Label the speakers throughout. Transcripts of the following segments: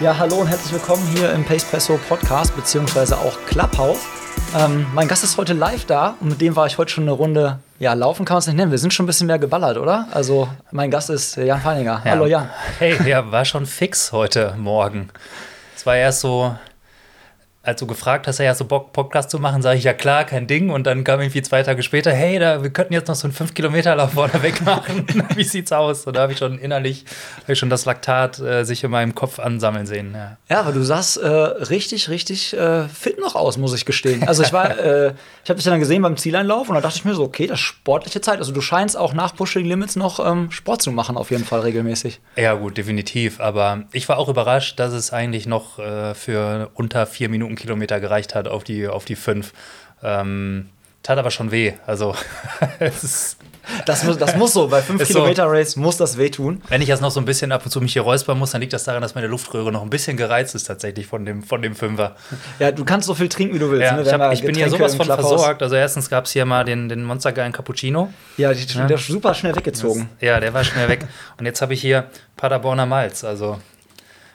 Speaker 1: Ja, hallo und herzlich willkommen hier im Pacepresso Podcast, beziehungsweise auch Clubhouse. Ähm, mein Gast ist heute live da und mit dem war ich heute schon eine Runde, ja, laufen kann man es nicht nennen. Wir sind schon ein bisschen mehr geballert, oder? Also, mein Gast ist Jan Feininger.
Speaker 2: Ja.
Speaker 1: Hallo Jan.
Speaker 2: Hey, ja, war schon fix heute Morgen. Es war erst so, als du gefragt hast, ja, so Bock, Podcast zu machen, sage ich, ja klar, kein Ding. Und dann kam irgendwie zwei Tage später, hey, da, wir könnten jetzt noch so einen 5-Kilometer-Lauf vorne weg machen. Wie sieht's aus? Und da habe ich schon innerlich, habe ich schon das Laktat äh, sich in meinem Kopf ansammeln sehen. Ja.
Speaker 1: Ja, aber du sahst äh, richtig, richtig äh, fit noch aus, muss ich gestehen. Also ich war, äh, ich habe dich dann gesehen beim Zieleinlauf und da dachte ich mir so, okay, das ist sportliche Zeit. Also du scheinst auch nach Pushing Limits noch ähm, Sport zu machen, auf jeden Fall regelmäßig.
Speaker 2: Ja, gut, definitiv. Aber ich war auch überrascht, dass es eigentlich noch äh, für unter vier Minuten Kilometer gereicht hat auf die, auf die fünf. Ähm, tat aber schon weh. Also, es ist,
Speaker 1: Das muss, das muss so, bei 5
Speaker 2: Ist so.
Speaker 1: Kilometer Race muss das wehtun.
Speaker 2: wenn ich jetzt noch so ein bisschen ab und zu mich hier räuspern muss, dann liegt das daran, dass meine Luftröhre noch ein bisschen gereizt ist tatsächlich von dem, von dem Fünfer.
Speaker 1: Ja, du kannst so viel trinken, wie du willst.
Speaker 2: Ja,
Speaker 1: ne?
Speaker 2: ich, hab, ich bin hier sowas von versorgt. Also erstens gab es hier mal den, den Monstergeilen Cappuccino.
Speaker 1: Ja, die, der ist super schnell weggezogen.
Speaker 2: Ja, der war schnell weg. Und jetzt habe ich hier Paderborner Malz. Also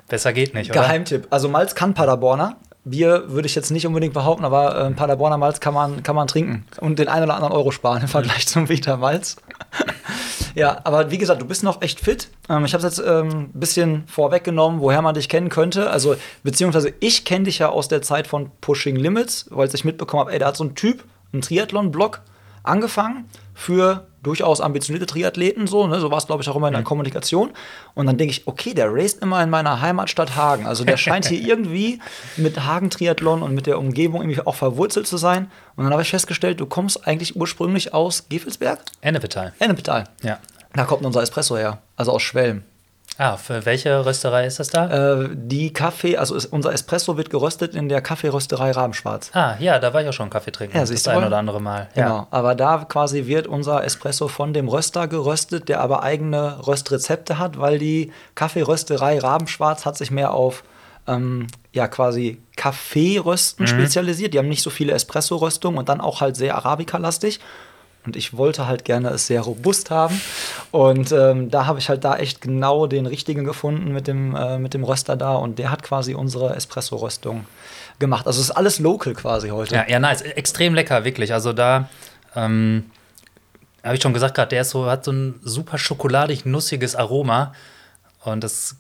Speaker 2: besser geht nicht, oder?
Speaker 1: Geheimtipp. Also Malz kann Paderborner. Bier würde ich jetzt nicht unbedingt behaupten, aber äh, Paderborner Malz kann man, kann man trinken. Und den einen oder anderen Euro sparen im Vergleich zum Vita Malz. ja, aber wie gesagt, du bist noch echt fit. Ähm, ich habe es jetzt ähm, ein bisschen vorweggenommen, woher man dich kennen könnte. Also, beziehungsweise ich kenne dich ja aus der Zeit von Pushing Limits, weil ich mitbekommen habe, ey, da hat so ein Typ einen Triathlon-Blog angefangen für durchaus ambitionierte Triathleten, so, ne? so war es, glaube ich, auch immer in der Kommunikation. Und dann denke ich, okay, der raced immer in meiner Heimatstadt Hagen. Also der scheint hier irgendwie mit Hagen-Triathlon und mit der Umgebung irgendwie auch verwurzelt zu sein. Und dann habe ich festgestellt, du kommst eigentlich ursprünglich aus Gefelsberg?
Speaker 2: Ennepetal.
Speaker 1: Ennepetal.
Speaker 2: Ja.
Speaker 1: Da kommt unser Espresso her, also aus Schwelm.
Speaker 2: Ah, für welche Rösterei ist das da?
Speaker 1: Äh, die Kaffee, also ist, unser Espresso wird geröstet in der Kaffeerösterei Rabenschwarz.
Speaker 2: Ah, ja, da war ich auch schon Kaffee trinken.
Speaker 1: Ja,
Speaker 2: das ein oder andere Mal.
Speaker 1: Genau, aber da quasi wird unser Espresso von dem Röster geröstet, der aber eigene Röstrezepte hat, weil die Kaffeerösterei Rabenschwarz hat sich mehr auf ähm, ja quasi Kaffeerösten spezialisiert. Die haben nicht so viele Espresso-Röstungen und dann auch halt sehr Arabica-lastig. Und ich wollte halt gerne es sehr robust haben. Und ähm, da habe ich halt da echt genau den richtigen gefunden mit dem, äh, mit dem Röster da. Und der hat quasi unsere Espresso-Röstung gemacht. Also es ist alles local quasi heute.
Speaker 2: Ja, ja, nice. Extrem lecker, wirklich. Also da ähm, habe ich schon gesagt gerade, der ist so, hat so ein super schokoladig-nussiges Aroma. Und das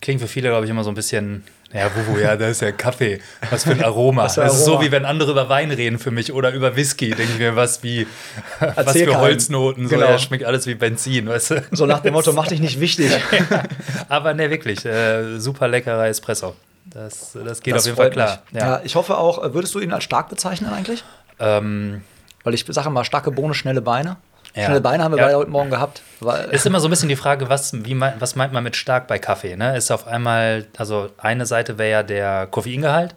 Speaker 2: klingt für viele, glaube ich, immer so ein bisschen, ja, Wuhu, ja, da ist ja Kaffee. Was für ein Aroma. Das ist so, wie wenn andere über Wein reden für mich oder über Whisky. Denke ich mir, was wie, was für
Speaker 1: keinem.
Speaker 2: Holznoten. So,
Speaker 1: Genau.
Speaker 2: ja, schmeckt alles wie Benzin, weißt du?
Speaker 1: So nach dem Motto, mach dich nicht wichtig.
Speaker 2: Aber ne, wirklich, äh, super leckerer Espresso. Das, das geht
Speaker 1: Das
Speaker 2: auf jeden Fall klar.
Speaker 1: mich. Ja. ich hoffe auch, würdest du ihn als stark bezeichnen eigentlich?
Speaker 2: Ähm,
Speaker 1: Weil ich sage immer, starke Bohne, schnelle Beine.
Speaker 2: Ja.
Speaker 1: Schnelle Beine haben wir
Speaker 2: Ja.
Speaker 1: beide heute Morgen gehabt.
Speaker 2: Ist immer so ein bisschen die Frage, was, wie mein, was meint man mit stark bei Kaffee? Ne? Ist auf einmal, also eine Seite wäre ja der Koffeingehalt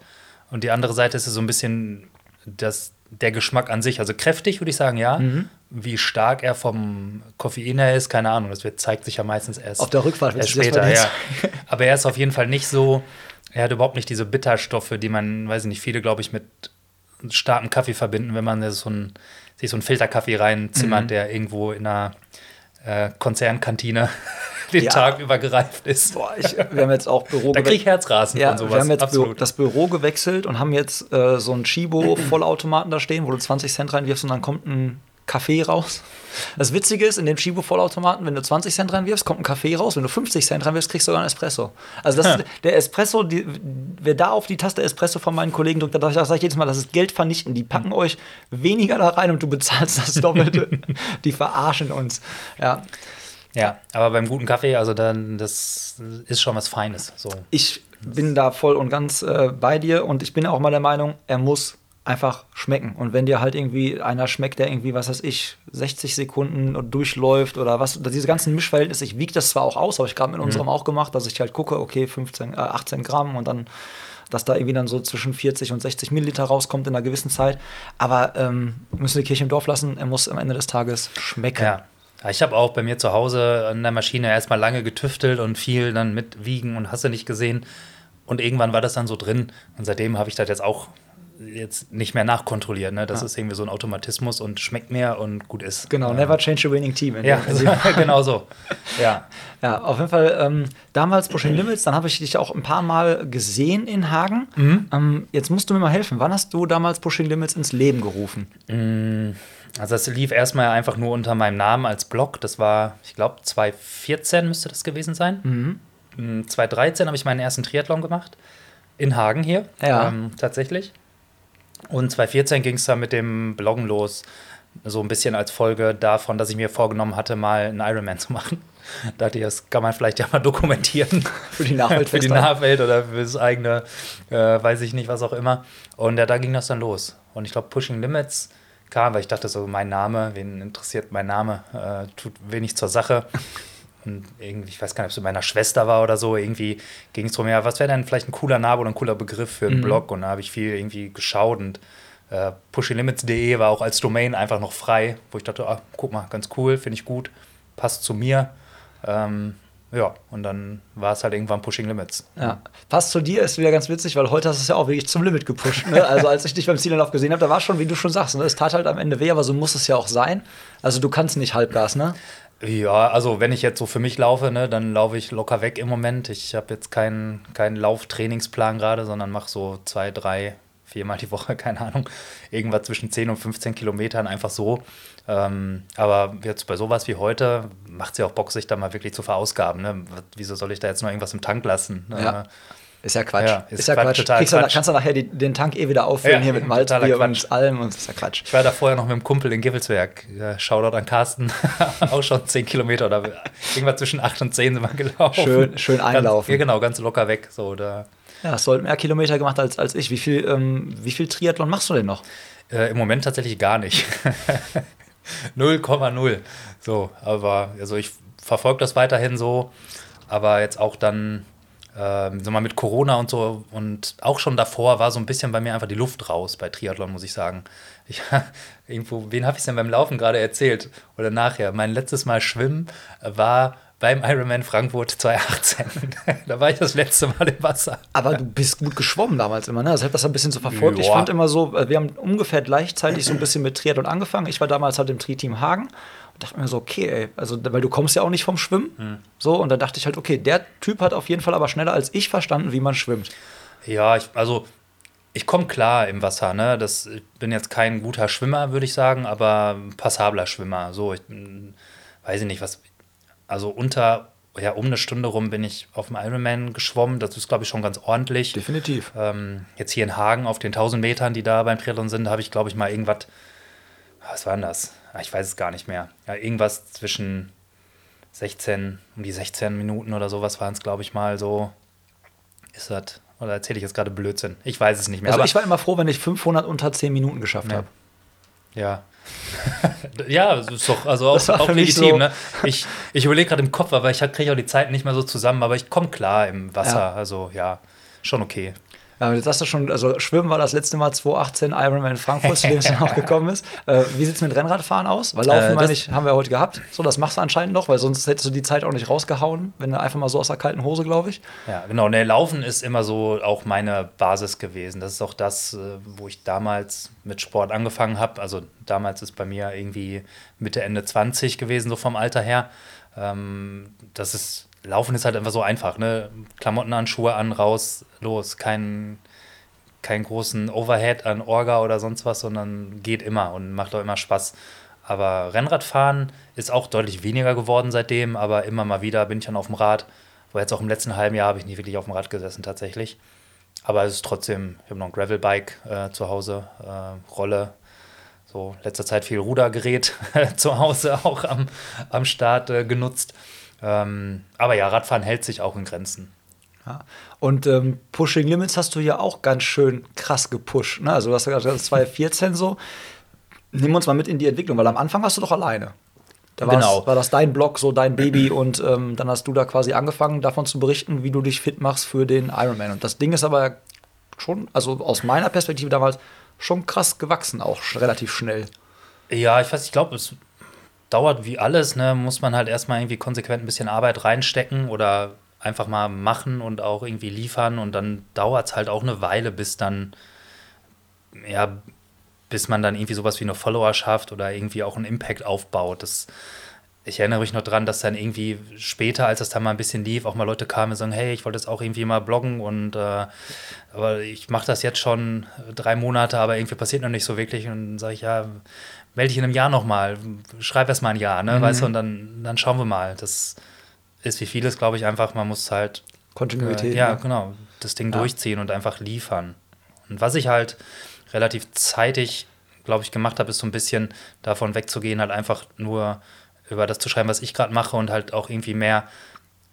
Speaker 2: und die andere Seite ist so ein bisschen das, der Geschmack an sich. Also kräftig würde ich sagen, ja.
Speaker 1: Mhm.
Speaker 2: Wie stark er vom Koffein her ist, keine Ahnung. Das wird, zeigt sich ja meistens erst,
Speaker 1: Auf der Rückfahrt
Speaker 2: erst später. Ja. Aber er ist auf jeden Fall nicht so, er hat überhaupt nicht diese Bitterstoffe, die man, weiß ich nicht, viele, glaube ich, mit starkem Kaffee verbinden, wenn man so ein, sich so einen Filterkaffee reinzimmert,
Speaker 1: Mhm.
Speaker 2: der irgendwo in einer äh, Konzernkantine den
Speaker 1: Ja.
Speaker 2: Tag über gereift ist.
Speaker 1: boah, ich, wir haben jetzt auch Büro
Speaker 2: Da krieg ich Herzrasen
Speaker 1: ja,
Speaker 2: von sowas.
Speaker 1: wir haben jetzt Büro, das Büro gewechselt und haben jetzt äh, so einen Chibo-Vollautomaten da stehen, wo du 20 Cent reinwirfst und dann kommt ein Kaffee raus. Das Witzige ist, in dem Chibo-Vollautomaten, wenn du 20 Cent reinwirfst, kommt ein Kaffee raus. Wenn du 50 Cent reinwirfst, kriegst du sogar einen Espresso. Also das ist, der Espresso, die, wer da auf die Taste Espresso von meinen Kollegen drückt, da sage ich jedes Mal, das ist Geld vernichten. Die packen euch weniger da rein und du bezahlst das Doppelte. die verarschen uns. Ja,
Speaker 2: ja, aber beim guten Kaffee, also dann, das ist schon was Feines. So.
Speaker 1: ich bin da voll und ganz äh, bei dir und ich bin auch mal der Meinung, er muss einfach schmecken. Und wenn dir halt irgendwie einer schmeckt, der irgendwie, was weiß ich, 60 Sekunden durchläuft oder was, diese ganzen Mischverhältnisse, ich wiege das zwar auch aus, habe ich gerade mit unserem auch gemacht, dass ich halt gucke, okay, 15, äh, 18 Gramm und dann dass da irgendwie dann so zwischen 40 und 60 Milliliter rauskommt in einer gewissen Zeit. Aber ähm, müssen die Kirche im Dorf lassen, er muss am Ende des Tages schmecken.
Speaker 2: Ja. Ja, Ich habe auch bei mir zu Hause an der Maschine erstmal lange getüftelt und viel dann mit Wiegen und hast du nicht gesehen. Und irgendwann war das dann so drin. Und seitdem habe ich das jetzt auch jetzt nicht mehr nachkontrolliert. Ne? Das ist irgendwie so ein Automatismus und schmeckt mir und gut ist.
Speaker 1: Genau,
Speaker 2: ja.
Speaker 1: never change a winning team.
Speaker 2: Ja, genau so. Ja.
Speaker 1: Ja, auf jeden Fall ähm, damals Pushing Limits, dann habe ich dich auch ein paar Mal gesehen in Hagen.
Speaker 2: Mhm.
Speaker 1: Ähm, jetzt musst du mir mal helfen. Wann hast du damals Pushing Limits ins Leben gerufen?
Speaker 2: Also das lief erstmal einfach nur unter meinem Namen als Blog. Das war, ich glaube, 2014 müsste das gewesen sein. Mm, 2013 habe ich meinen ersten Triathlon gemacht. In Hagen hier.
Speaker 1: Ja.
Speaker 2: Ähm, tatsächlich. Und 2014 ging es dann mit dem Bloggen los. So ein bisschen als Folge davon, dass ich mir vorgenommen hatte, mal einen Ironman zu machen. Da dachte ich, das kann man vielleicht ja mal dokumentieren.
Speaker 1: Für die Nachwelt
Speaker 2: für die. Nachwelt oder für das eigene, äh, weiß ich nicht, was auch immer. Und ja, da ging das dann los. Und ich glaube, Pushing Limits kam, weil ich dachte so, mein Name, wen interessiert mein Name, äh, tut wenig zur Sache. Und irgendwie, ich weiß gar nicht, ob es mit meiner Schwester war oder so, irgendwie ging es darum, ja, was wäre denn vielleicht ein cooler Name oder ein cooler Begriff für einen Blog? Und da habe ich viel irgendwie geschaut und äh, pushinglimits.de war auch als Domain einfach noch frei, wo ich dachte, ah, guck mal, ganz cool, finde ich gut, passt zu mir. Ähm, ja, und dann war es halt irgendwann Pushing Limits.
Speaker 1: Ja. Passt zu dir ist wieder ganz witzig, weil heute hast du es ja auch wirklich zum Limit gepusht. Ne? Also als ich dich beim Zielanlauf gesehen habe, da war schon, wie du schon sagst, ne? es tat halt am Ende weh, aber so muss es ja auch sein. Also du kannst nicht Halbgas, ne?
Speaker 2: Ja, also wenn ich jetzt so für mich laufe, ne, dann laufe ich locker weg im Moment. Ich habe jetzt keinen keinen Lauftrainingsplan gerade, sondern mache so zwei, drei, viermal die Woche, keine Ahnung, irgendwas zwischen 10 und 15 Kilometern einfach so. Ähm, aber jetzt bei sowas wie heute macht es ja auch Bock, sich da mal wirklich zu verausgaben. Ne? Wieso soll ich da jetzt noch irgendwas im Tank lassen?
Speaker 1: Ja. Ist ja Quatsch.
Speaker 2: Ja,
Speaker 1: ist,
Speaker 2: ist
Speaker 1: ja
Speaker 2: Quatsch,
Speaker 1: Quatsch. du, kannst du nachher die, den Tank eh wieder auffüllen
Speaker 2: Ja,
Speaker 1: hier mit Malzbier und allem und ist ja Quatsch.
Speaker 2: Ich war da vorher noch mit einem Kumpel in Givelsberg. Ja, Shoutout an Carsten. auch schon 10 Kilometer oder irgendwas zwischen 8 und 10 sind wir gelaufen.
Speaker 1: Schön- schön einlaufen.
Speaker 2: Ganz, genau, ganz locker weg. So, da,
Speaker 1: Ja, hast du halt mehr Kilometer gemacht als, als ich. Wie viel, ähm, wie viel Triathlon machst du denn noch?
Speaker 2: Äh, Im Moment tatsächlich gar nicht. 0,0. So, aber also ich verfolge das weiterhin so, aber jetzt auch dann, ähm, sag mal, mit Corona und so und auch schon davor war so ein bisschen bei mir einfach die Luft raus bei Triathlon, muss ich sagen. Ich, irgendwo, wen habe ich denn beim Laufen gerade erzählt oder nachher? Mein letztes Mal Schwimmen war beim Ironman Frankfurt 2018. da war ich das letzte Mal im Wasser.
Speaker 1: Aber du bist gut geschwommen damals immer, ne? Ich habe das ein bisschen so verfolgt. Ich
Speaker 2: Ja.
Speaker 1: fand immer so, äh, wir haben ungefähr gleichzeitig so ein bisschen mit Triathlon angefangen. Ich war damals halt im Tri-Team Hagen dachte mir so, okay, ey, also weil du kommst ja auch nicht vom Schwimmen.
Speaker 2: Hm.
Speaker 1: So, und dann dachte ich halt, okay, der Typ hat auf jeden Fall aber schneller als ich verstanden, wie man schwimmt.
Speaker 2: Ja, ich, also ich komme klar im Wasser, ne? Das, ich bin jetzt kein guter Schwimmer, würde ich sagen, aber passabler Schwimmer. So, ich mm, weiß ich nicht, was. Also unter, ja, um eine Stunde rum bin ich auf dem Ironman geschwommen. Das ist, glaube ich, schon ganz ordentlich.
Speaker 1: Definitiv.
Speaker 2: Ähm, jetzt hier in Hagen auf den 1000 Metern, die da beim Triathlon sind, habe ich, glaube ich, mal irgendwas. Was war denn das? Ah, Ich weiß es gar nicht mehr. Ja, irgendwas zwischen 16, um die 16 Minuten oder sowas waren es, glaube ich, mal so. Ist das? Oder erzähle ich jetzt gerade Blödsinn? Ich weiß es nicht mehr.
Speaker 1: Also
Speaker 2: aber,
Speaker 1: ich war immer froh, wenn ich 500 unter 10 Minuten geschafft
Speaker 2: Ja.
Speaker 1: habe.
Speaker 2: ja. ja, das ist doch also auch, auch
Speaker 1: für mich
Speaker 2: legitim.
Speaker 1: so-
Speaker 2: Ne? Ich, ich überlege gerade im Kopf, aber ich kriege auch die Zeit nicht mehr so zusammen, aber ich komme klar im Wasser.
Speaker 1: Ja.
Speaker 2: Also ja, schon okay.
Speaker 1: Ja, jetzt hast du schon, also Schwimmen war das letzte Mal 2018 Ironman Frankfurt, zu dem es dann auch gekommen ist. Äh, wie sieht es mit Rennradfahren aus? Weil Laufen,
Speaker 2: Äh,
Speaker 1: meine ich, haben wir heute gehabt. So, das machst du anscheinend noch, weil sonst hättest du die Zeit auch nicht rausgehauen, wenn du einfach mal so aus der kalten Hose, glaube ich.
Speaker 2: Ja, genau. Ne, Laufen ist immer so auch meine Basis gewesen. Das ist auch das, äh, wo ich damals mit Sport angefangen habe. Also damals ist bei mir irgendwie Mitte, Ende 20 gewesen, so vom Alter her. Ähm, das ist, Laufen ist halt einfach so einfach, ne? Klamotten an, Schuhe an, raus, los. Kein, keinen großen Overhead an Orga oder sonst was, sondern geht immer und macht auch immer Spaß. Aber Rennradfahren ist auch deutlich weniger geworden seitdem, aber immer mal wieder bin ich dann auf dem Rad. Wo jetzt auch im letzten halben Jahr habe ich nie wirklich auf dem Rad gesessen tatsächlich. Aber es ist trotzdem, ich habe noch ein Gravelbike äh, zu Hause, äh, Rolle. So, letzter Zeit viel Rudergerät zu Hause auch am, am Start äh, genutzt. Ähm, aber ja, Radfahren hält sich auch in Grenzen.
Speaker 1: Ja. Und ähm, Pushing Limits hast du ja auch ganz schön krass gepusht. Ne? Also, du hast ja ist 2014 so. Nimm uns mal mit in die Entwicklung, weil am Anfang warst du doch alleine. Da
Speaker 2: Genau.
Speaker 1: war das dein Blog, so dein Baby und ähm, dann hast du da quasi angefangen, davon zu berichten, wie du dich fit machst für den Ironman. Und das Ding ist aber schon, also aus meiner Perspektive damals, schon krass gewachsen, auch relativ schnell.
Speaker 2: Ja, ich weiß, ich glaube, es dauert wie alles, ne? Muss man halt erstmal irgendwie konsequent ein bisschen Arbeit reinstecken oder einfach mal machen und auch irgendwie liefern und dann dauert es halt auch eine Weile, bis dann, ja, bis man dann irgendwie sowas wie eine Followerschaft oder irgendwie auch einen Impact aufbaut. Das, ich erinnere mich noch dran, dass dann irgendwie später, als es dann mal ein bisschen lief, auch mal Leute kamen und sagen, hey, ich wollte jetzt auch irgendwie mal bloggen und äh, aber ich mache das jetzt schon drei Monate, aber irgendwie passiert noch nicht so wirklich. Und dann sage ich, ja, melde dich in einem Jahr nochmal, schreib erst mal ein Jahr, ne? Weißt du, und dann, dann schauen wir mal. Das ist wie vieles, glaube ich, einfach, man muss halt
Speaker 1: Kontinuität.
Speaker 2: äh, ja,
Speaker 1: ne?
Speaker 2: genau. Das Ding
Speaker 1: Ja.
Speaker 2: durchziehen und einfach liefern. Und was ich halt relativ zeitig, glaube ich, gemacht habe, ist so ein bisschen davon wegzugehen, halt einfach nur über das zu schreiben, was ich gerade mache und halt auch irgendwie mehr,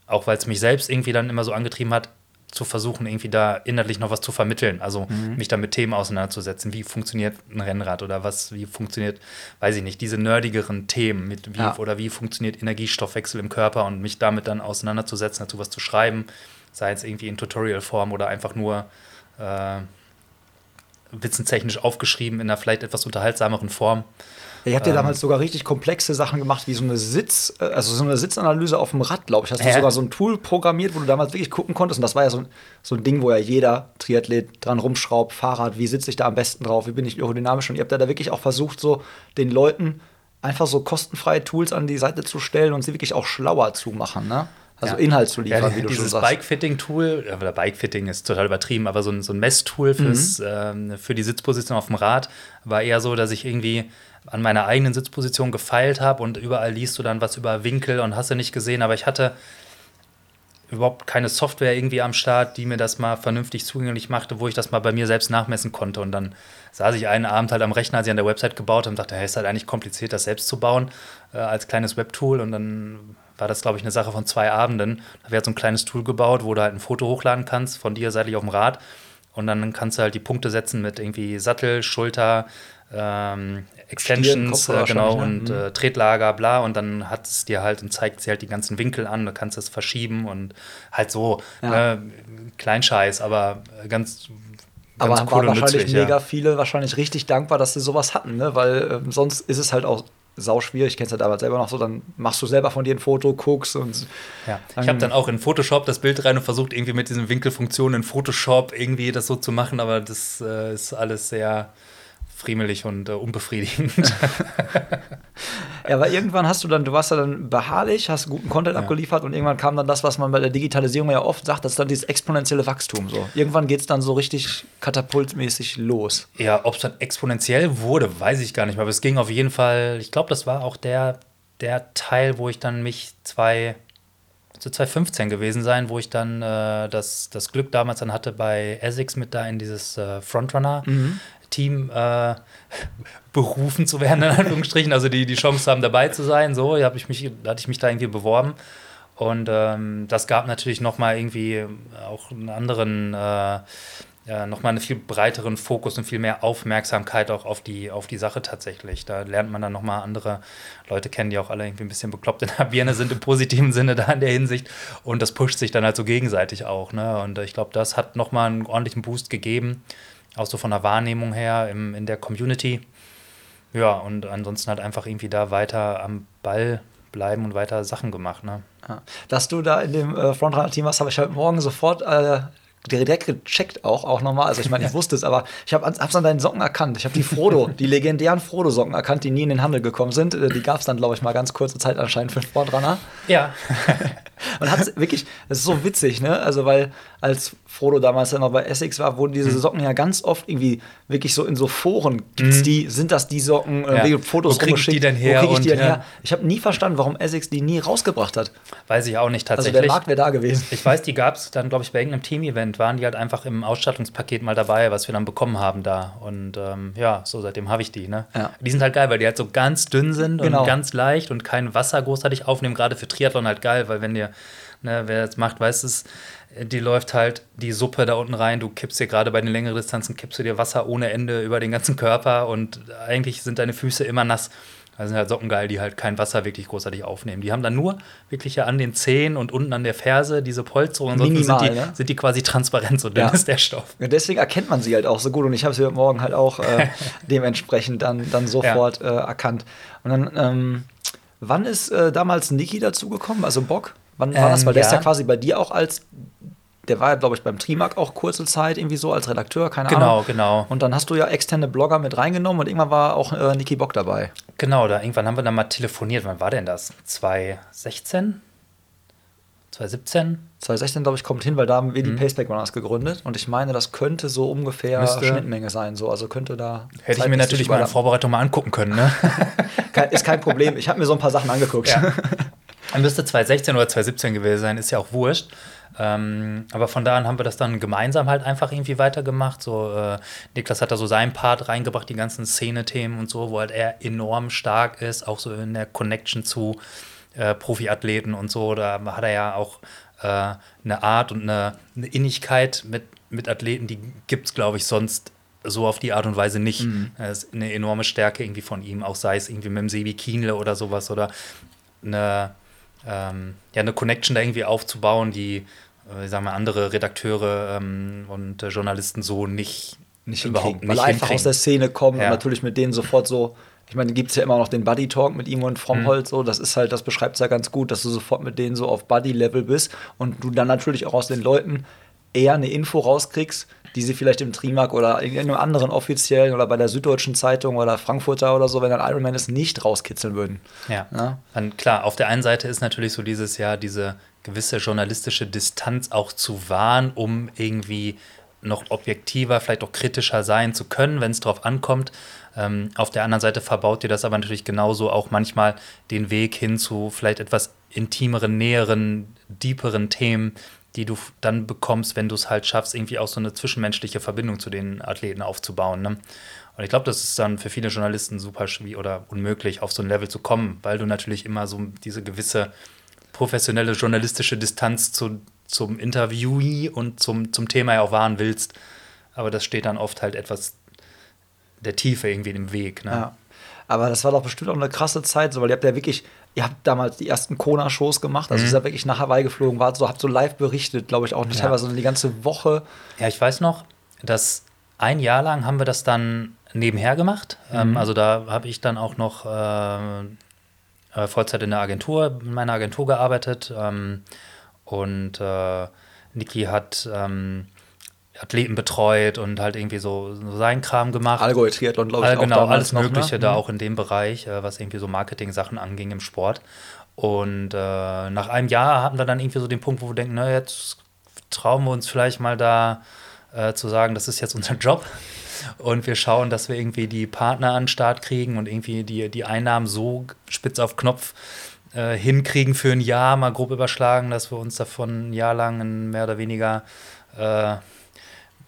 Speaker 2: auch weil es mich selbst irgendwie dann immer so angetrieben hat, zu versuchen, irgendwie da inhaltlich noch was zu vermitteln. Also
Speaker 1: Mhm.
Speaker 2: mich da mit Themen auseinanderzusetzen. Wie funktioniert ein Rennrad oder was, wie funktioniert, weiß ich nicht, diese nerdigeren Themen mit wie,
Speaker 1: Ja.
Speaker 2: oder wie funktioniert Energiestoffwechsel im Körper und mich damit dann auseinanderzusetzen, dazu was zu schreiben, sei es irgendwie in Tutorial-Form oder einfach nur äh, witzentechnisch aufgeschrieben in einer vielleicht etwas unterhaltsameren Form.
Speaker 1: Ihr habt ja
Speaker 2: Ähm.
Speaker 1: damals sogar richtig komplexe Sachen gemacht, wie so eine Sitz, äh, also so eine Sitzanalyse auf dem Rad, glaube ich. Hast du sogar so ein Tool programmiert, wo du damals wirklich gucken konntest. Und das war ja so, ein- so ein Ding, wo ja jeder Triathlet dran rumschraubt, Fahrrad, wie sitze ich da am besten drauf, wie bin ich aerodynamisch. Und ihr habt ja da wirklich auch versucht, so den Leuten einfach so kostenfreie Tools an die Seite zu stellen und sie wirklich auch schlauer zu machen, ne? Also
Speaker 2: Ja.
Speaker 1: Inhalt zu liefern,
Speaker 2: Ja,
Speaker 1: wie du schon
Speaker 2: dieses
Speaker 1: sagst.
Speaker 2: Bike-Fitting-Tool, ja, oder Bike-Fitting ist total übertrieben, aber so ein, so ein Messtool fürs,
Speaker 1: Mhm.
Speaker 2: ähm, für die Sitzposition auf dem Rad war eher so, dass ich irgendwie an meiner eigenen Sitzposition gefeilt habe und überall liest du dann was über Winkel und hast du nicht gesehen, aber ich hatte überhaupt keine Software irgendwie am Start, die mir das mal vernünftig zugänglich machte, wo ich das mal bei mir selbst nachmessen konnte. Und dann saß ich einen Abend halt am Rechner, als ich an der Website gebaut habe und dachte, hey, ist halt eigentlich kompliziert, das selbst zu bauen äh, als kleines Webtool. Und dann war das, glaube ich, eine Sache von zwei Abenden. Da wird so ein kleines Tool gebaut, wo du halt ein Foto hochladen kannst von dir seitlich auf dem Rad. Und dann kannst du halt die Punkte setzen mit irgendwie Sattel, Schulter, ähm, Extensions,
Speaker 1: Kopf
Speaker 2: äh, genau,
Speaker 1: wahrscheinlich,
Speaker 2: und
Speaker 1: ne?
Speaker 2: äh, Tretlager, bla, und dann hat es dir halt und zeigt dir halt die ganzen Winkel an, du kannst es verschieben und halt so,
Speaker 1: Ja.
Speaker 2: ne, Kleinscheiß, aber äh, ganz,
Speaker 1: Aber
Speaker 2: ganz
Speaker 1: waren wahrscheinlich
Speaker 2: nützlich,
Speaker 1: mega
Speaker 2: ja.
Speaker 1: viele wahrscheinlich richtig dankbar, dass sie sowas hatten, ne? Weil ähm, sonst ist es halt auch sau schwierig. Ich kenne es ja damals selber noch so, dann machst du selber von dir ein Foto, guckst und
Speaker 2: Ja. Ich habe dann auch in Photoshop das Bild rein und versucht, irgendwie mit diesen Winkelfunktionen in Photoshop irgendwie das so zu machen, aber das äh, ist alles sehr friemelig und äh, unbefriedigend.
Speaker 1: Ja, aber irgendwann hast du dann, du warst ja dann beharrlich, hast guten Content abgeliefert und irgendwann kam dann das, was man bei der Digitalisierung ja oft sagt, das ist dann dieses exponentielle Wachstum so. Irgendwann geht es dann so richtig katapultmäßig los.
Speaker 2: Ja, ob es dann exponentiell wurde, weiß ich gar nicht mehr. Aber es ging auf jeden Fall, ich glaube, das war auch der, der Teil, wo ich dann mich zwei, zu 2015 gewesen sein, wo ich dann äh, das, das Glück damals dann hatte, bei Essex mit da in dieses äh, Frontrunner-Team äh, berufen zu werden, in Anführungsstrichen. Also die, die Chance haben, dabei zu sein. So, hab ich mich, hatte ich mich da irgendwie beworben. Und ähm, das gab natürlich noch mal irgendwie auch einen anderen, äh, ja, noch mal einen viel breiteren Fokus und viel mehr Aufmerksamkeit auch auf die, auf die Sache tatsächlich. Da lernt man dann noch mal andere Leute kennen, die auch alle irgendwie ein bisschen bekloppt in der Birne sind, im positiven Sinne da in der Hinsicht. Und das pusht sich dann halt so gegenseitig auch. Ne? Und ich glaube, das hat noch mal einen ordentlichen Boost gegeben, auch so von der Wahrnehmung her im, in der Community. Ja, und ansonsten halt einfach irgendwie da weiter am Ball bleiben und weiter Sachen gemacht. Ne?
Speaker 1: Ja. Dass du da in dem äh, Frontrunner-Team warst, habe ich heute Morgen sofort äh, direkt gecheckt auch, auch nochmal. Also ich meine, ich wusste es, aber ich habe es an deinen Socken erkannt. Ich habe die Frodo, die legendären Frodo-Socken erkannt, die nie in den Handel gekommen sind. Äh, Die gab es dann, glaube ich, mal ganz kurze Zeit anscheinend für Frontrunner.
Speaker 2: Ja.
Speaker 1: Und hat wirklich, das ist so witzig, ne? Also, weil als Frodo damals dann noch bei Essex war, wurden
Speaker 2: Mhm.
Speaker 1: diese Socken ja ganz oft irgendwie wirklich so in so Foren gibt's die, sind das die Socken,
Speaker 2: Mhm. Ja.
Speaker 1: ja. Fotos
Speaker 2: Wo krieg ich die denn her
Speaker 1: Wo krieg ich die denn
Speaker 2: ja.
Speaker 1: her? Ich habe nie verstanden, warum Essex die nie rausgebracht hat.
Speaker 2: Weiß ich auch nicht
Speaker 1: Also
Speaker 2: tatsächlich.
Speaker 1: der Markt wäre da gewesen.
Speaker 2: ich weiß, die gab es dann, glaube ich, bei irgendeinem Team-Event, waren die halt einfach im Ausstattungspaket mal dabei, was wir dann bekommen haben da. Und ähm, ja, so seitdem habe ich die. Ne?
Speaker 1: Ja.
Speaker 2: Die sind halt geil, weil die halt so ganz dünn sind
Speaker 1: Genau.
Speaker 2: und ganz leicht und kein Wasser großartig aufnehmen. Gerade für Triathlon halt geil, weil wenn dir, ne, wer das macht, weiß es, die läuft halt die Suppe da unten rein. Du kippst dir gerade bei den längeren Distanzen, kippst du dir Wasser ohne Ende über den ganzen Körper und eigentlich sind deine Füße immer nass. Da sind halt Socken geil, die halt kein Wasser wirklich großartig aufnehmen. Die haben dann nur wirklich ja an den Zehen und unten an der Ferse diese Polsterung. Ansonsten
Speaker 1: Minimal,
Speaker 2: sind, die,
Speaker 1: ne?
Speaker 2: sind die quasi transparent, so dünn
Speaker 1: Ja.
Speaker 2: ist der Stoff.
Speaker 1: Ja, deswegen erkennt man sie halt auch so gut und ich habe sie heute Morgen halt auch äh, dementsprechend dann, dann sofort äh, erkannt. Und dann, ähm, wann ist äh, damals Niki dazugekommen, also Bock? Wann war das?
Speaker 2: Ähm,
Speaker 1: Weil der ist
Speaker 2: ja.
Speaker 1: quasi bei dir auch als, der war ja, glaube ich, beim Trimark auch kurze Zeit irgendwie so als Redakteur, keine
Speaker 2: Genau,
Speaker 1: Ahnung.
Speaker 2: genau.
Speaker 1: Und dann hast du ja externe Blogger mit reingenommen und irgendwann war auch äh, Niki Bock dabei.
Speaker 2: Genau, da irgendwann haben wir dann mal telefoniert. Wann war denn das? 2016? 2017?
Speaker 1: 2016, glaube ich, kommt hin, weil da haben wir die
Speaker 2: Mhm.
Speaker 1: Paceback Runners gegründet und ich meine, das könnte so ungefähr
Speaker 2: Müsste-
Speaker 1: Schnittmenge sein, so, also könnte da.
Speaker 2: Hätte ich mir natürlich mal in. Vorbereitung mal angucken können, ne?
Speaker 1: Ist kein Problem. Ich habe mir so ein paar Sachen angeguckt.
Speaker 2: Ja. Dann müsste 2016 oder 2017 gewesen sein, ist ja auch wurscht. Ähm, aber von da an haben wir das dann gemeinsam halt einfach irgendwie weitergemacht. So, äh, Niklas hat da so seinen Part reingebracht, die ganzen Szene-Themen und so, wo halt er enorm stark ist, auch so in der Connection zu äh, Profiathleten und so. Da hat er ja auch äh, eine Art und eine, eine Innigkeit mit, mit Athleten, die gibt es, glaube ich, sonst so auf die Art und Weise nicht. Das ist eine enorme Stärke irgendwie von ihm, auch sei es irgendwie mit dem Sebi Kienle oder sowas oder eine, ähm, ja, eine Connection da irgendwie aufzubauen, die, äh, ich sag mal, andere Redakteure ähm, und äh, Journalisten so nicht,
Speaker 1: nicht
Speaker 2: überhaupt nicht
Speaker 1: weil einfach aus der Szene kommt
Speaker 2: Ja.
Speaker 1: und natürlich mit denen sofort so. Ich meine, gibt es ja immer noch den Buddy Talk mit ihm und Fromhold, so. Das ist halt, das beschreibt es ja ganz gut, dass du sofort mit denen so auf Buddy-Level bist und du dann natürlich auch aus den Leuten eher eine Info rauskriegst, die sie vielleicht im Trimark oder in irgendeinem anderen offiziellen oder bei der Süddeutschen Zeitung oder Frankfurter oder so, wenn ein Ironman ist, nicht rauskitzeln würden.
Speaker 2: Ja.
Speaker 1: Ja.
Speaker 2: Dann klar, auf der einen Seite ist natürlich so dieses Jahr diese gewisse journalistische Distanz auch zu wahren, um irgendwie noch objektiver, vielleicht auch kritischer sein zu können, wenn es drauf ankommt. Ähm, auf der anderen Seite verbaut dir das aber natürlich genauso auch manchmal den Weg hin zu vielleicht etwas intimeren, näheren, deeperen Themen, die du dann bekommst, wenn du es halt schaffst, irgendwie auch so eine zwischenmenschliche Verbindung zu den Athleten aufzubauen. Ne? Und ich glaube, das ist dann für viele Journalisten super schwierig oder unmöglich, auf so ein Level zu kommen, weil du natürlich immer so diese gewisse professionelle journalistische Distanz zu, zum Interviewee und zum, zum Thema ja auch wahren willst. Aber das steht dann oft halt etwas der Tiefe irgendwie im Weg. Ne?
Speaker 1: Ja. Aber das war doch bestimmt auch eine krasse Zeit, so, weil ihr habt ja wirklich, ihr habt damals die ersten Kona-Shows gemacht, also ihr seid wirklich nach Hawaii geflogen, wart so, habt so live berichtet, glaube ich, auch nicht
Speaker 2: Ja.
Speaker 1: teilweise die ganze Woche.
Speaker 2: Ja, ich weiß noch, dass ein Jahr lang haben wir das dann nebenher gemacht.
Speaker 1: Mhm.
Speaker 2: Ähm, also da habe ich dann auch noch äh, äh, Vollzeit in der Agentur, in meiner Agentur gearbeitet. Ähm, und äh, Niki hat ähm, Athleten betreut und halt irgendwie so, so seinen Kram gemacht.
Speaker 1: Allgäu Triathlon, glaube ich,
Speaker 2: All, genau, alles
Speaker 1: noch,
Speaker 2: Mögliche
Speaker 1: ne?
Speaker 2: da
Speaker 1: Mhm.
Speaker 2: auch in dem Bereich, äh, was irgendwie so Marketing-Sachen anging im Sport. Und äh, nach einem Jahr hatten wir dann irgendwie so den Punkt, wo wir denken, na, jetzt trauen wir uns vielleicht mal da äh, zu sagen, das ist jetzt unser Job. Und wir schauen, dass wir irgendwie die Partner an den Start kriegen und irgendwie die, die Einnahmen so spitz auf Knopf äh, hinkriegen für ein Jahr, mal grob überschlagen, dass wir uns davon ein Jahr lang mehr oder weniger äh,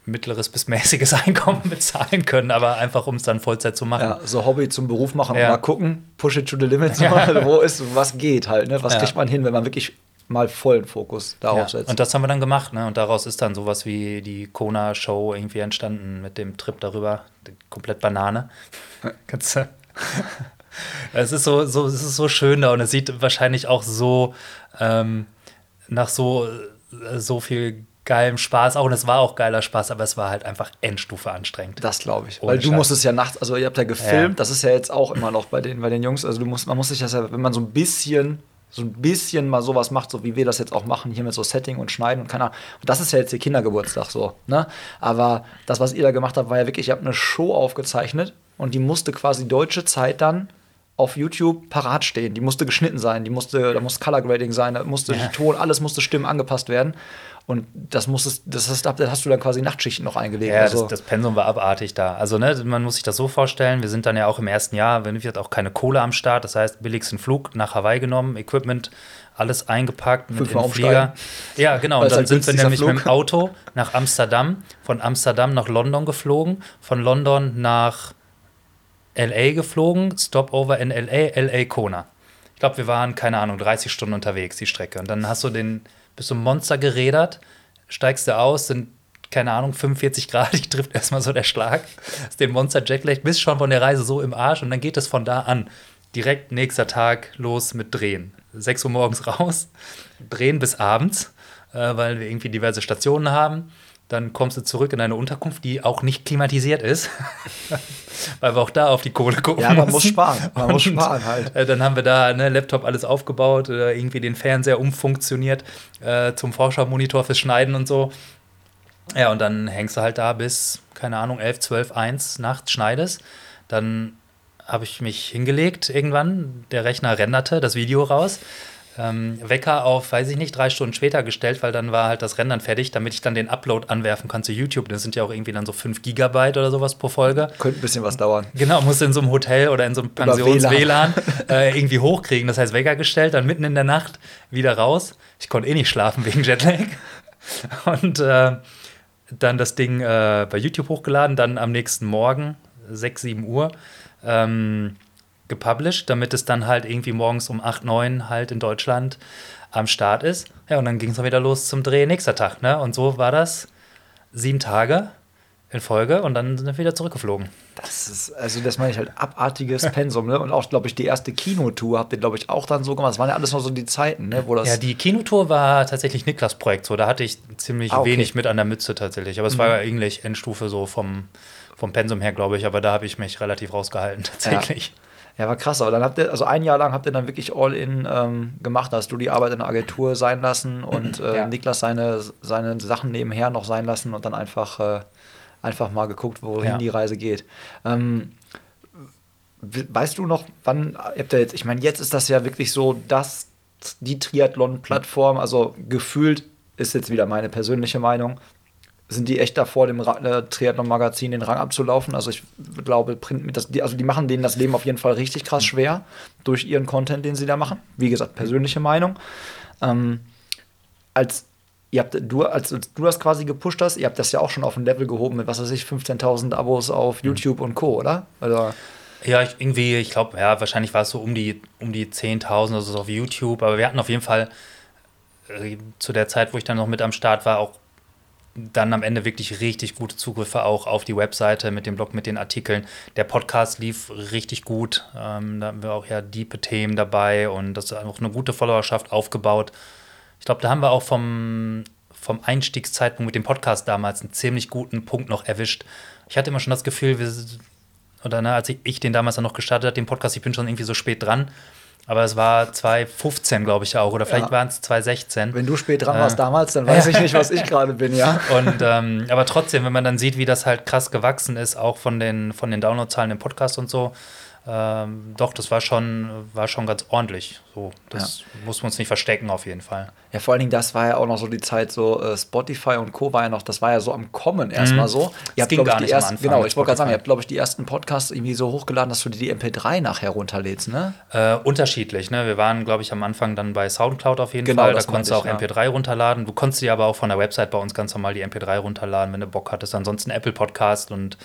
Speaker 2: mittleres bis mäßiges Einkommen bezahlen können, aber einfach um es dann Vollzeit zu machen.
Speaker 1: Ja, so Hobby zum Beruf machen
Speaker 2: Ja.
Speaker 1: und mal gucken, push it to the limit, so, wo ist, was geht halt, ne? Was
Speaker 2: Ja.
Speaker 1: kriegt man hin, wenn man wirklich mal vollen Fokus darauf
Speaker 2: Ja,
Speaker 1: setzt.
Speaker 2: und das haben wir dann gemacht, ne? Und daraus ist dann sowas wie die Kona-Show irgendwie entstanden mit dem Trip darüber. Komplett Banane. Kannst du. Es ist so, so, es ist so schön da und es sieht wahrscheinlich auch so ähm, nach so, äh, so viel geilem Spaß auch. Und es war auch geiler Spaß, aber es war halt einfach Endstufe anstrengend.
Speaker 1: Das glaube ich.
Speaker 2: Ohne
Speaker 1: Weil du
Speaker 2: Scheiß.
Speaker 1: musstest ja nachts, also ihr habt ja gefilmt,
Speaker 2: Ja.
Speaker 1: das ist ja jetzt auch immer noch bei den, bei den Jungs, also du musst, man muss sich das ja, wenn man so ein bisschen, so ein bisschen mal sowas macht, so wie wir das jetzt auch machen, hier mit so Setting und Schneiden und keine Ahnung. Und das ist ja jetzt ihr Kindergeburtstag so, ne? Aber das, was ihr da gemacht habt, war ja wirklich, ihr habt eine Show aufgezeichnet und die musste quasi deutsche Zeit dann auf YouTube parat stehen. Die musste geschnitten sein, die musste, da musste Color Grading sein, da musste
Speaker 2: Ja.
Speaker 1: Ton, alles musste Stimmen angepasst werden. Und das musstest, das hast, das hast du dann quasi Nachtschichten noch eingelegt.
Speaker 2: Ja,
Speaker 1: also,
Speaker 2: das, das Pensum war abartig da. Also, ne, man muss sich das so vorstellen, wir sind dann ja auch im ersten Jahr, wenn wir auch keine Kohle am Start, das heißt, billigsten Flug nach Hawaii genommen, Equipment, alles eingepackt mit den Flieger. Ja, genau. Und dann
Speaker 1: halt
Speaker 2: sind wir nämlich mit dem
Speaker 1: Flug.
Speaker 2: Auto nach Amsterdam, von Amsterdam nach London geflogen, von London nach LA geflogen, Stopover in LA, LA Kona. Ich glaube, wir waren, keine Ahnung, 30 Stunden unterwegs, die Strecke. Und dann hast du den, bist du im Monster gerädert, steigst du aus, sind, keine Ahnung, 45 Grad, ich trifft erstmal so der Schlag, hast den Monster Jetlag, bist schon von der Reise so im Arsch und dann geht es von da an. direkt nächster Tag los mit Drehen. 6 Uhr morgens raus, drehen bis abends, äh, weil wir irgendwie diverse Stationen haben. Dann kommst du zurück in eine Unterkunft, die auch nicht klimatisiert ist, weil wir auch da auf die Kohle gucken.
Speaker 1: Ja, man
Speaker 2: müssen.
Speaker 1: muss sparen. Man muss
Speaker 2: Und,
Speaker 1: sparen halt.
Speaker 2: Äh, dann haben wir da ne, Laptop alles aufgebaut, äh, irgendwie den Fernseher umfunktioniert äh, zum Vorschau-Monitor fürs Schneiden und so. Ja, und dann hängst du halt da bis, keine Ahnung, 11, 12, 1 nachts schneidest. Dann habe ich mich hingelegt irgendwann, der Rechner renderte das Video raus. Ähm, Wecker auf, weiß ich nicht, drei Stunden später gestellt, weil dann war halt das Rendern fertig, damit ich dann den Upload anwerfen kann zu YouTube. Das sind ja auch irgendwie dann so 5 Gigabyte oder sowas pro Folge.
Speaker 1: Könnte ein bisschen was dauern.
Speaker 2: Genau, musste in so einem Hotel oder in so einem Pensions-WLAN äh, irgendwie hochkriegen. Das heißt, Wecker gestellt, dann mitten in der Nacht wieder raus. Ich konnte eh nicht schlafen wegen Jetlag. Und äh, dann das Ding äh, bei YouTube hochgeladen, dann am nächsten Morgen, 6, 7 Uhr, ähm, gepublished, damit es dann halt irgendwie morgens um 8, 9 halt in Deutschland am Start ist. Ja, und dann ging es wieder los zum Dreh nächster Tag. Ne? Und so war das sieben Tage in Folge und dann sind wir wieder zurückgeflogen.
Speaker 1: Das ist, also das meine ich halt abartiges Pensum, ne? Und auch, glaube ich, die erste Kinotour habt ihr, glaube ich, auch dann so gemacht. Das waren ja alles noch so die Zeiten, ne? Wo das.
Speaker 2: Ja, die Kinotour war tatsächlich Niklas Projekt. So, da hatte ich ziemlich
Speaker 1: Ah, okay.
Speaker 2: wenig mit an der Mütze tatsächlich. Aber es war ja eigentlich Endstufe so vom, vom Pensum her, glaube ich. Aber da habe ich mich relativ rausgehalten tatsächlich.
Speaker 1: Ja, war krass, aber dann habt ihr, also ein Jahr lang habt ihr dann wirklich All-In ähm, gemacht, da hast du die Arbeit in der Agentur sein lassen und äh,
Speaker 2: Ja.
Speaker 1: Niklas seine, seine Sachen nebenher noch sein lassen und dann einfach, äh, einfach mal geguckt, wohin
Speaker 2: Ja.
Speaker 1: die Reise geht. Ähm, we- weißt du noch, wann, ihr habt ja jetzt, ich meine, jetzt ist das ja wirklich so, dass die Triathlon-Plattform, also gefühlt ist jetzt wieder meine persönliche Meinung, sind die echt davor, dem äh, Triathlon-Magazin den Rang abzulaufen. Also ich glaube, Print mit das, die, also die machen denen das Leben auf jeden Fall richtig krass schwer durch ihren Content, den sie da machen. Wie gesagt, persönliche Meinung. Ähm, als ihr habt, du, als, als du das quasi gepusht hast, ihr habt das ja auch schon auf ein Level gehoben mit, was weiß ich, 15.000 Abos auf YouTube und Co., oder? Also,
Speaker 2: Ja, ich, irgendwie, ich glaube, ja, wahrscheinlich war es so um die, um die 10.000 oder so auf YouTube. Aber wir hatten auf jeden Fall äh, zu der Zeit, wo ich dann noch mit am Start war, auch dann am Ende wirklich richtig gute Zugriffe auch auf die Webseite mit dem Blog, mit den Artikeln. Der Podcast lief richtig gut. Ähm, da haben wir auch ja diepe Themen dabei und das ist auch eine gute Followerschaft aufgebaut. Ich glaube, da haben wir auch vom, vom Einstiegszeitpunkt mit dem Podcast damals einen ziemlich guten Punkt noch erwischt. Ich hatte immer schon das Gefühl, wir, oder ne, als ich, ich den damals dann noch gestartet habe, den Podcast, ich bin schon irgendwie so spät dran. Aber es war 2015, glaube ich auch, oder vielleicht
Speaker 1: Ja.
Speaker 2: waren es 2016.
Speaker 1: wenn du spät dran
Speaker 2: Äh.
Speaker 1: warst damals, dann weiß ich nicht, was ich gerade bin, ja.
Speaker 2: Und ähm, aber trotzdem, wenn man dann sieht, wie das halt krass gewachsen ist, auch von den, von den Downloadzahlen im Podcast und so, ähm, doch, das war schon, war schon ganz ordentlich. So, das muss man uns nicht verstecken, auf jeden Fall.
Speaker 1: Ja, vor allen Dingen, das war ja auch noch so die Zeit, so äh, Spotify und Co. war ja noch, das war ja so am Kommen erstmal so. Ihr habt, glaube ich, die ersten, genau, ich wollte gerade sagen, ihr habt, glaube ich, die ersten Podcasts irgendwie so hochgeladen, dass du dir die MP3 nachher runterlädst, ne?
Speaker 2: Äh, unterschiedlich, ne? Wir waren, glaube ich, am Anfang dann bei Soundcloud auf jeden
Speaker 1: Genau,
Speaker 2: Fall. Da konntest du auch
Speaker 1: ich,
Speaker 2: MP3 runterladen. Du konntest dir aber auch von der Website bei uns ganz normal die MP3 runterladen, wenn du Bock hattest. Ansonsten Apple Podcast und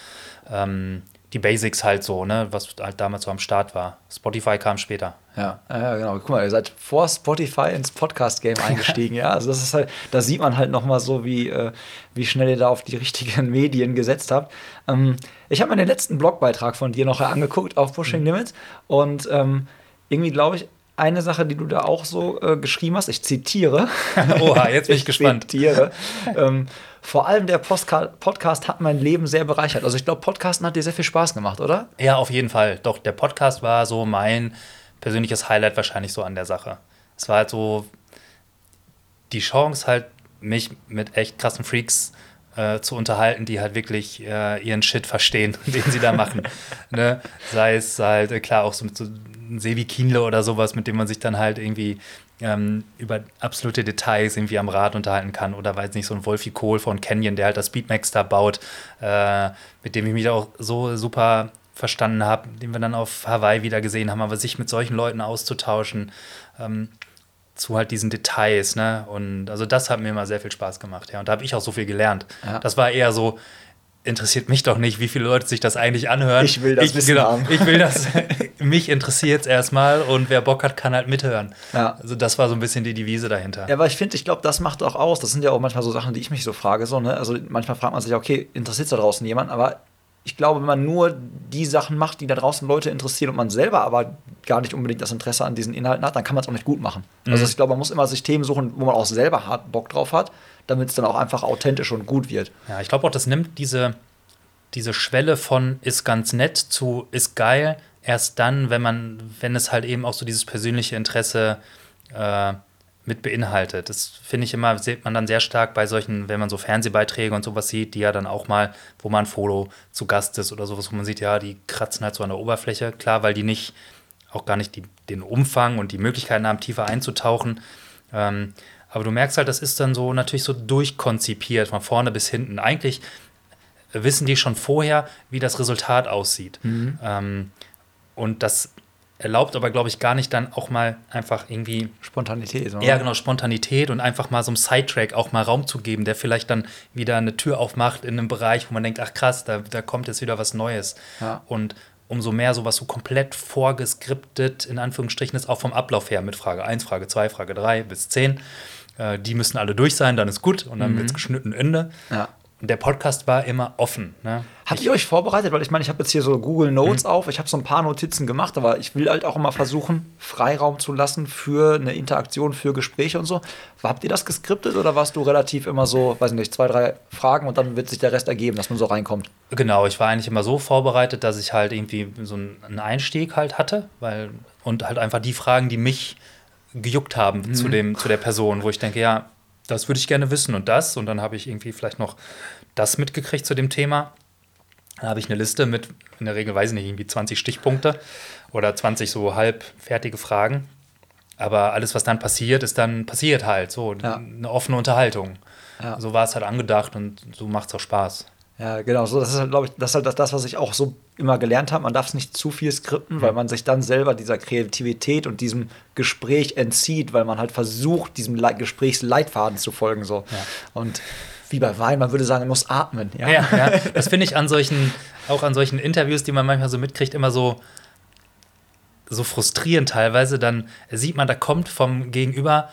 Speaker 2: ähm, die Basics halt so, ne? Was halt damals so am Start war. Spotify kam später.
Speaker 1: Ja, ja, genau. Guck mal, ihr seid vor Spotify ins Podcast-Game eingestiegen, ja. Also das ist halt, da sieht man halt noch mal so, wie, äh, wie schnell ihr da auf die richtigen Medien gesetzt habt. Ähm, ich habe mir den letzten Blogbeitrag von dir noch angeguckt auf Pushing Limits und ähm, irgendwie glaube ich, eine Sache, die du da auch so äh, geschrieben hast, ich zitiere.
Speaker 2: Oha, jetzt bin ich gespannt.
Speaker 1: Zitiere. ähm, vor allem der Postka Podcast hat mein Leben sehr bereichert. Also ich glaube, Podcasten hat dir sehr viel Spaß gemacht, oder?
Speaker 2: Ja, auf jeden Fall. Doch, der Podcast war so mein persönliches Highlight wahrscheinlich so an der Sache. Es war halt so die Chance, halt mich mit echt krassen Freaks äh, zu unterhalten, die halt wirklich äh, ihren Shit verstehen, den sie da machen. ne? Sei es halt, äh, klar, auch so mit so Sevi Kienle oder sowas, mit dem man sich dann halt irgendwie ähm, über absolute Details irgendwie am Rad unterhalten kann. Oder weiß nicht, so ein Wolfie Kohl von Canyon, der halt das Speedmax da baut, äh, mit dem ich mich auch so super verstanden habe, den wir dann auf Hawaii wieder gesehen haben, aber sich mit solchen Leuten auszutauschen, ähm, zu halt diesen Details, ne? Und also das hat mir immer sehr viel Spaß gemacht, ja. Und da habe ich auch so viel gelernt.
Speaker 1: Ja.
Speaker 2: Das war eher so, interessiert mich doch nicht, wie viele Leute sich das eigentlich anhören.
Speaker 1: Ich will das Wissen
Speaker 2: genau,
Speaker 1: haben.
Speaker 2: Ich will das, mich interessiert es erstmal und wer Bock hat, kann halt mithören.
Speaker 1: Ja.
Speaker 2: Also das war so ein bisschen die Devise dahinter.
Speaker 1: Ja, aber ich finde, ich glaube, das macht auch aus. Das sind ja auch manchmal so Sachen, die ich mich so frage. So, ne? Also manchmal fragt man sich, okay, interessiert da draußen jemand? Aber ich glaube, wenn man nur die Sachen macht, die da draußen Leute interessieren und man selber aber gar nicht unbedingt das Interesse an diesen Inhalten hat, dann kann man es auch nicht gut machen. Also ich glaube, man muss immer sich Themen suchen, wo man auch selber hart Bock drauf hat, damit es dann auch einfach authentisch und gut wird.
Speaker 2: Ja, ich glaube auch, das nimmt diese, diese Schwelle von ist ganz nett zu ist geil erst dann, wenn man, wenn es halt eben auch so dieses persönliche Interesse äh, mit beinhaltet. Das finde ich immer, sieht man dann sehr stark bei solchen, wenn man so Fernsehbeiträge und sowas sieht, die ja dann auch mal, wo mal ein Foto zu Gast ist oder sowas, wo man sieht, ja, die kratzen halt so an der Oberfläche. Klar, weil die nicht, auch gar nicht die, den Umfang und die Möglichkeiten haben, tiefer einzutauchen. Ähm, aber du merkst halt, das ist dann so natürlich so durchkonzipiert, von vorne bis hinten. Eigentlich wissen die schon vorher, wie das Resultat aussieht. Ähm, und das erlaubt aber, glaube ich, gar nicht dann auch mal einfach irgendwie
Speaker 1: Spontanität. oder?
Speaker 2: ja, genau, Spontanität und einfach mal so einem Sidetrack auch mal Raum zu geben, der vielleicht dann wieder eine Tür aufmacht in einem Bereich, wo man denkt, ach krass, da, da kommt jetzt wieder was Neues.
Speaker 1: Ja.
Speaker 2: Und umso mehr sowas so komplett vorgeskriptet, in Anführungsstrichen, ist auch vom Ablauf her mit Frage 1, Frage 2, Frage 3 bis 10. Äh, die müssen alle durch sein, dann ist gut und dann wird's geschnitten Ende.
Speaker 1: Ja.
Speaker 2: Und der Podcast war immer offen. Ne?
Speaker 1: Habt ihr euch vorbereitet? Weil ich meine, ich habe jetzt hier so Google
Speaker 2: Mhm.
Speaker 1: Notes auf. Ich habe so ein paar Notizen gemacht, aber ich will halt auch immer versuchen, Freiraum zu lassen für eine Interaktion, für Gespräche und so. Habt ihr das geskriptet oder warst du relativ immer so, weiß nicht, zwei, drei Fragen und dann wird sich der Rest ergeben, dass man so reinkommt?
Speaker 2: Genau, ich war eigentlich immer so vorbereitet, dass ich halt irgendwie so einen Einstieg halt hatte, weil und halt einfach die Fragen, die mich gejuckt haben zu dem zu der Person, wo ich denke, ja, das würde ich gerne wissen und das und dann habe ich irgendwie vielleicht noch das mitgekriegt zu dem Thema. Dann habe ich eine Liste mit in der Regel weiß ich nicht irgendwie 20 Stichpunkte oder 20 so halb fertige Fragen. Aber alles, was dann passiert, ist dann passiert halt so
Speaker 1: Ja.
Speaker 2: eine offene Unterhaltung.
Speaker 1: Ja.
Speaker 2: So war es halt angedacht und so macht es auch Spaß.
Speaker 1: Ja, genau. So, das ist halt, glaube ich, das ist halt das, was ich auch so immer gelernt habe. Man darf es nicht zu viel skripten, weil man sich dann selber dieser Kreativität und diesem Gespräch entzieht, weil man halt versucht, diesem Le Gesprächsleitfaden zu folgen. So.
Speaker 2: Ja.
Speaker 1: Und wie bei Wein, man würde sagen, man muss atmen. Ja,
Speaker 2: Ja, ja. Das finde ich an solchen, auch an solchen Interviews, die man manchmal so mitkriegt, immer so, so frustrierend teilweise. Dann sieht man, da kommt vom Gegenüber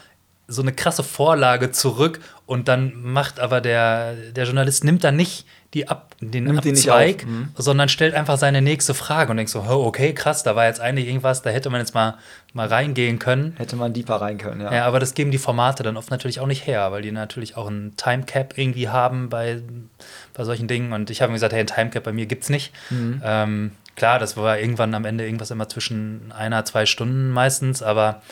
Speaker 2: so eine krasse Vorlage zurück und dann macht aber der, der Journalist nimmt dann nicht die Ab, den
Speaker 1: Nimmt
Speaker 2: Abzweig,
Speaker 1: auf, mhm.
Speaker 2: sondern stellt einfach seine nächste Frage und denkt so, oh, okay, krass, da war jetzt eigentlich irgendwas, da hätte man jetzt mal, mal reingehen können.
Speaker 1: Hätte man deeper rein können, ja.
Speaker 2: Ja, aber das geben die Formate dann oft natürlich auch nicht her, weil die natürlich auch einen Timecap irgendwie haben bei, bei solchen Dingen. Und ich habe mir gesagt, hey, ein Timecap bei mir gibt es nicht. Ähm, klar, das war irgendwann am Ende irgendwas immer zwischen einer, zwei Stunden meistens, aber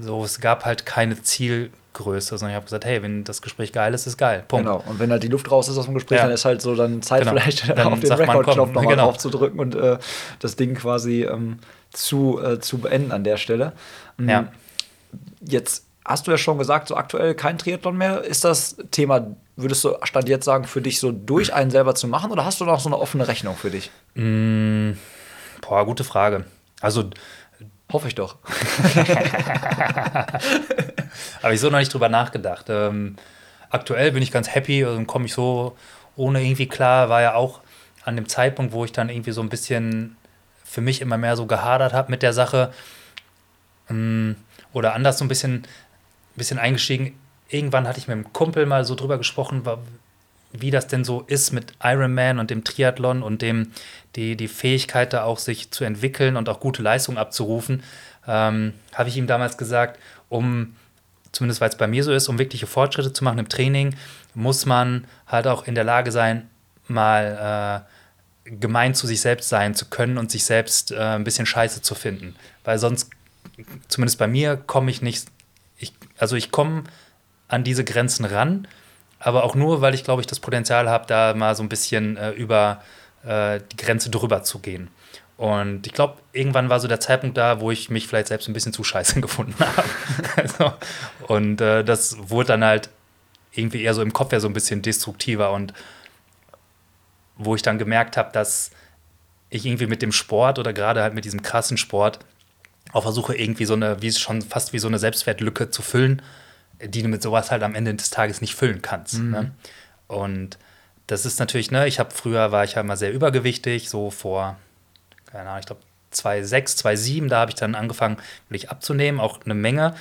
Speaker 2: so, es gab halt keine Zielgröße, sondern ich habe gesagt, hey, wenn das Gespräch geil ist, ist geil. Punkt.
Speaker 1: Genau. Und wenn halt die Luft raus ist aus dem Gespräch,
Speaker 2: Ja.
Speaker 1: dann ist halt so dann Zeit
Speaker 2: Genau.
Speaker 1: vielleicht
Speaker 2: Dann
Speaker 1: auf den Rekordknopf nochmal
Speaker 2: genau.
Speaker 1: drauf zu drücken und äh, das Ding quasi ähm, zu, äh, zu beenden an der Stelle. Mhm.
Speaker 2: Ja.
Speaker 1: Jetzt hast du ja schon gesagt, so aktuell kein Triathlon mehr. Ist das Thema, würdest du Stand jetzt sagen, für dich so durch einen selber zu machen oder hast du noch so eine offene Rechnung für dich?
Speaker 2: Boah, gute Frage. Also,
Speaker 1: Hoffe ich doch.
Speaker 2: Habe ich so noch nicht drüber nachgedacht. Ähm, aktuell bin ich ganz happy, also komme ich so ohne irgendwie klar. War ja auch an dem Zeitpunkt, wo ich dann irgendwie so ein bisschen für mich immer mehr so gehadert habe mit der Sache. Ähm, oder anders so ein bisschen, bisschen eingestiegen. Irgendwann hatte ich mit einem Kumpel mal so drüber gesprochen, wie das denn so ist mit Ironman und dem Triathlon und dem, die, die Fähigkeit da auch sich zu entwickeln und auch gute Leistungen abzurufen, ähm, habe ich ihm damals gesagt, um, zumindest weil es bei mir so ist, um wirkliche Fortschritte zu machen im Training, muss man halt auch in der Lage sein, mal äh, gemein zu sich selbst sein zu können und sich selbst äh, ein bisschen scheiße zu finden. Weil sonst, zumindest bei mir, komme ich nicht, ich, also ich komme an diese Grenzen ran, aber auch nur, weil ich, glaube ich, das Potenzial habe, da mal so ein bisschen äh, über äh, die Grenze drüber zu gehen. Und ich glaube, irgendwann war so der Zeitpunkt da, wo ich mich vielleicht selbst ein bisschen zu scheiße gefunden habe. also, und äh, das wurde dann halt irgendwie eher so im Kopf ja so ein bisschen destruktiver und wo ich dann gemerkt habe, dass ich irgendwie mit dem Sport oder gerade halt mit diesem krassen Sport auch versuche, irgendwie so eine, wie es schon fast wie so eine Selbstwertlücke zu füllen, die du mit sowas halt am Ende des Tages nicht füllen kannst. Ne? Und das ist natürlich, ne, ich habe früher war ich ja immer sehr übergewichtig, so vor, keine Ahnung, ich glaube 2006, 2007, da habe ich dann angefangen, wirklich abzunehmen, auch eine Menge.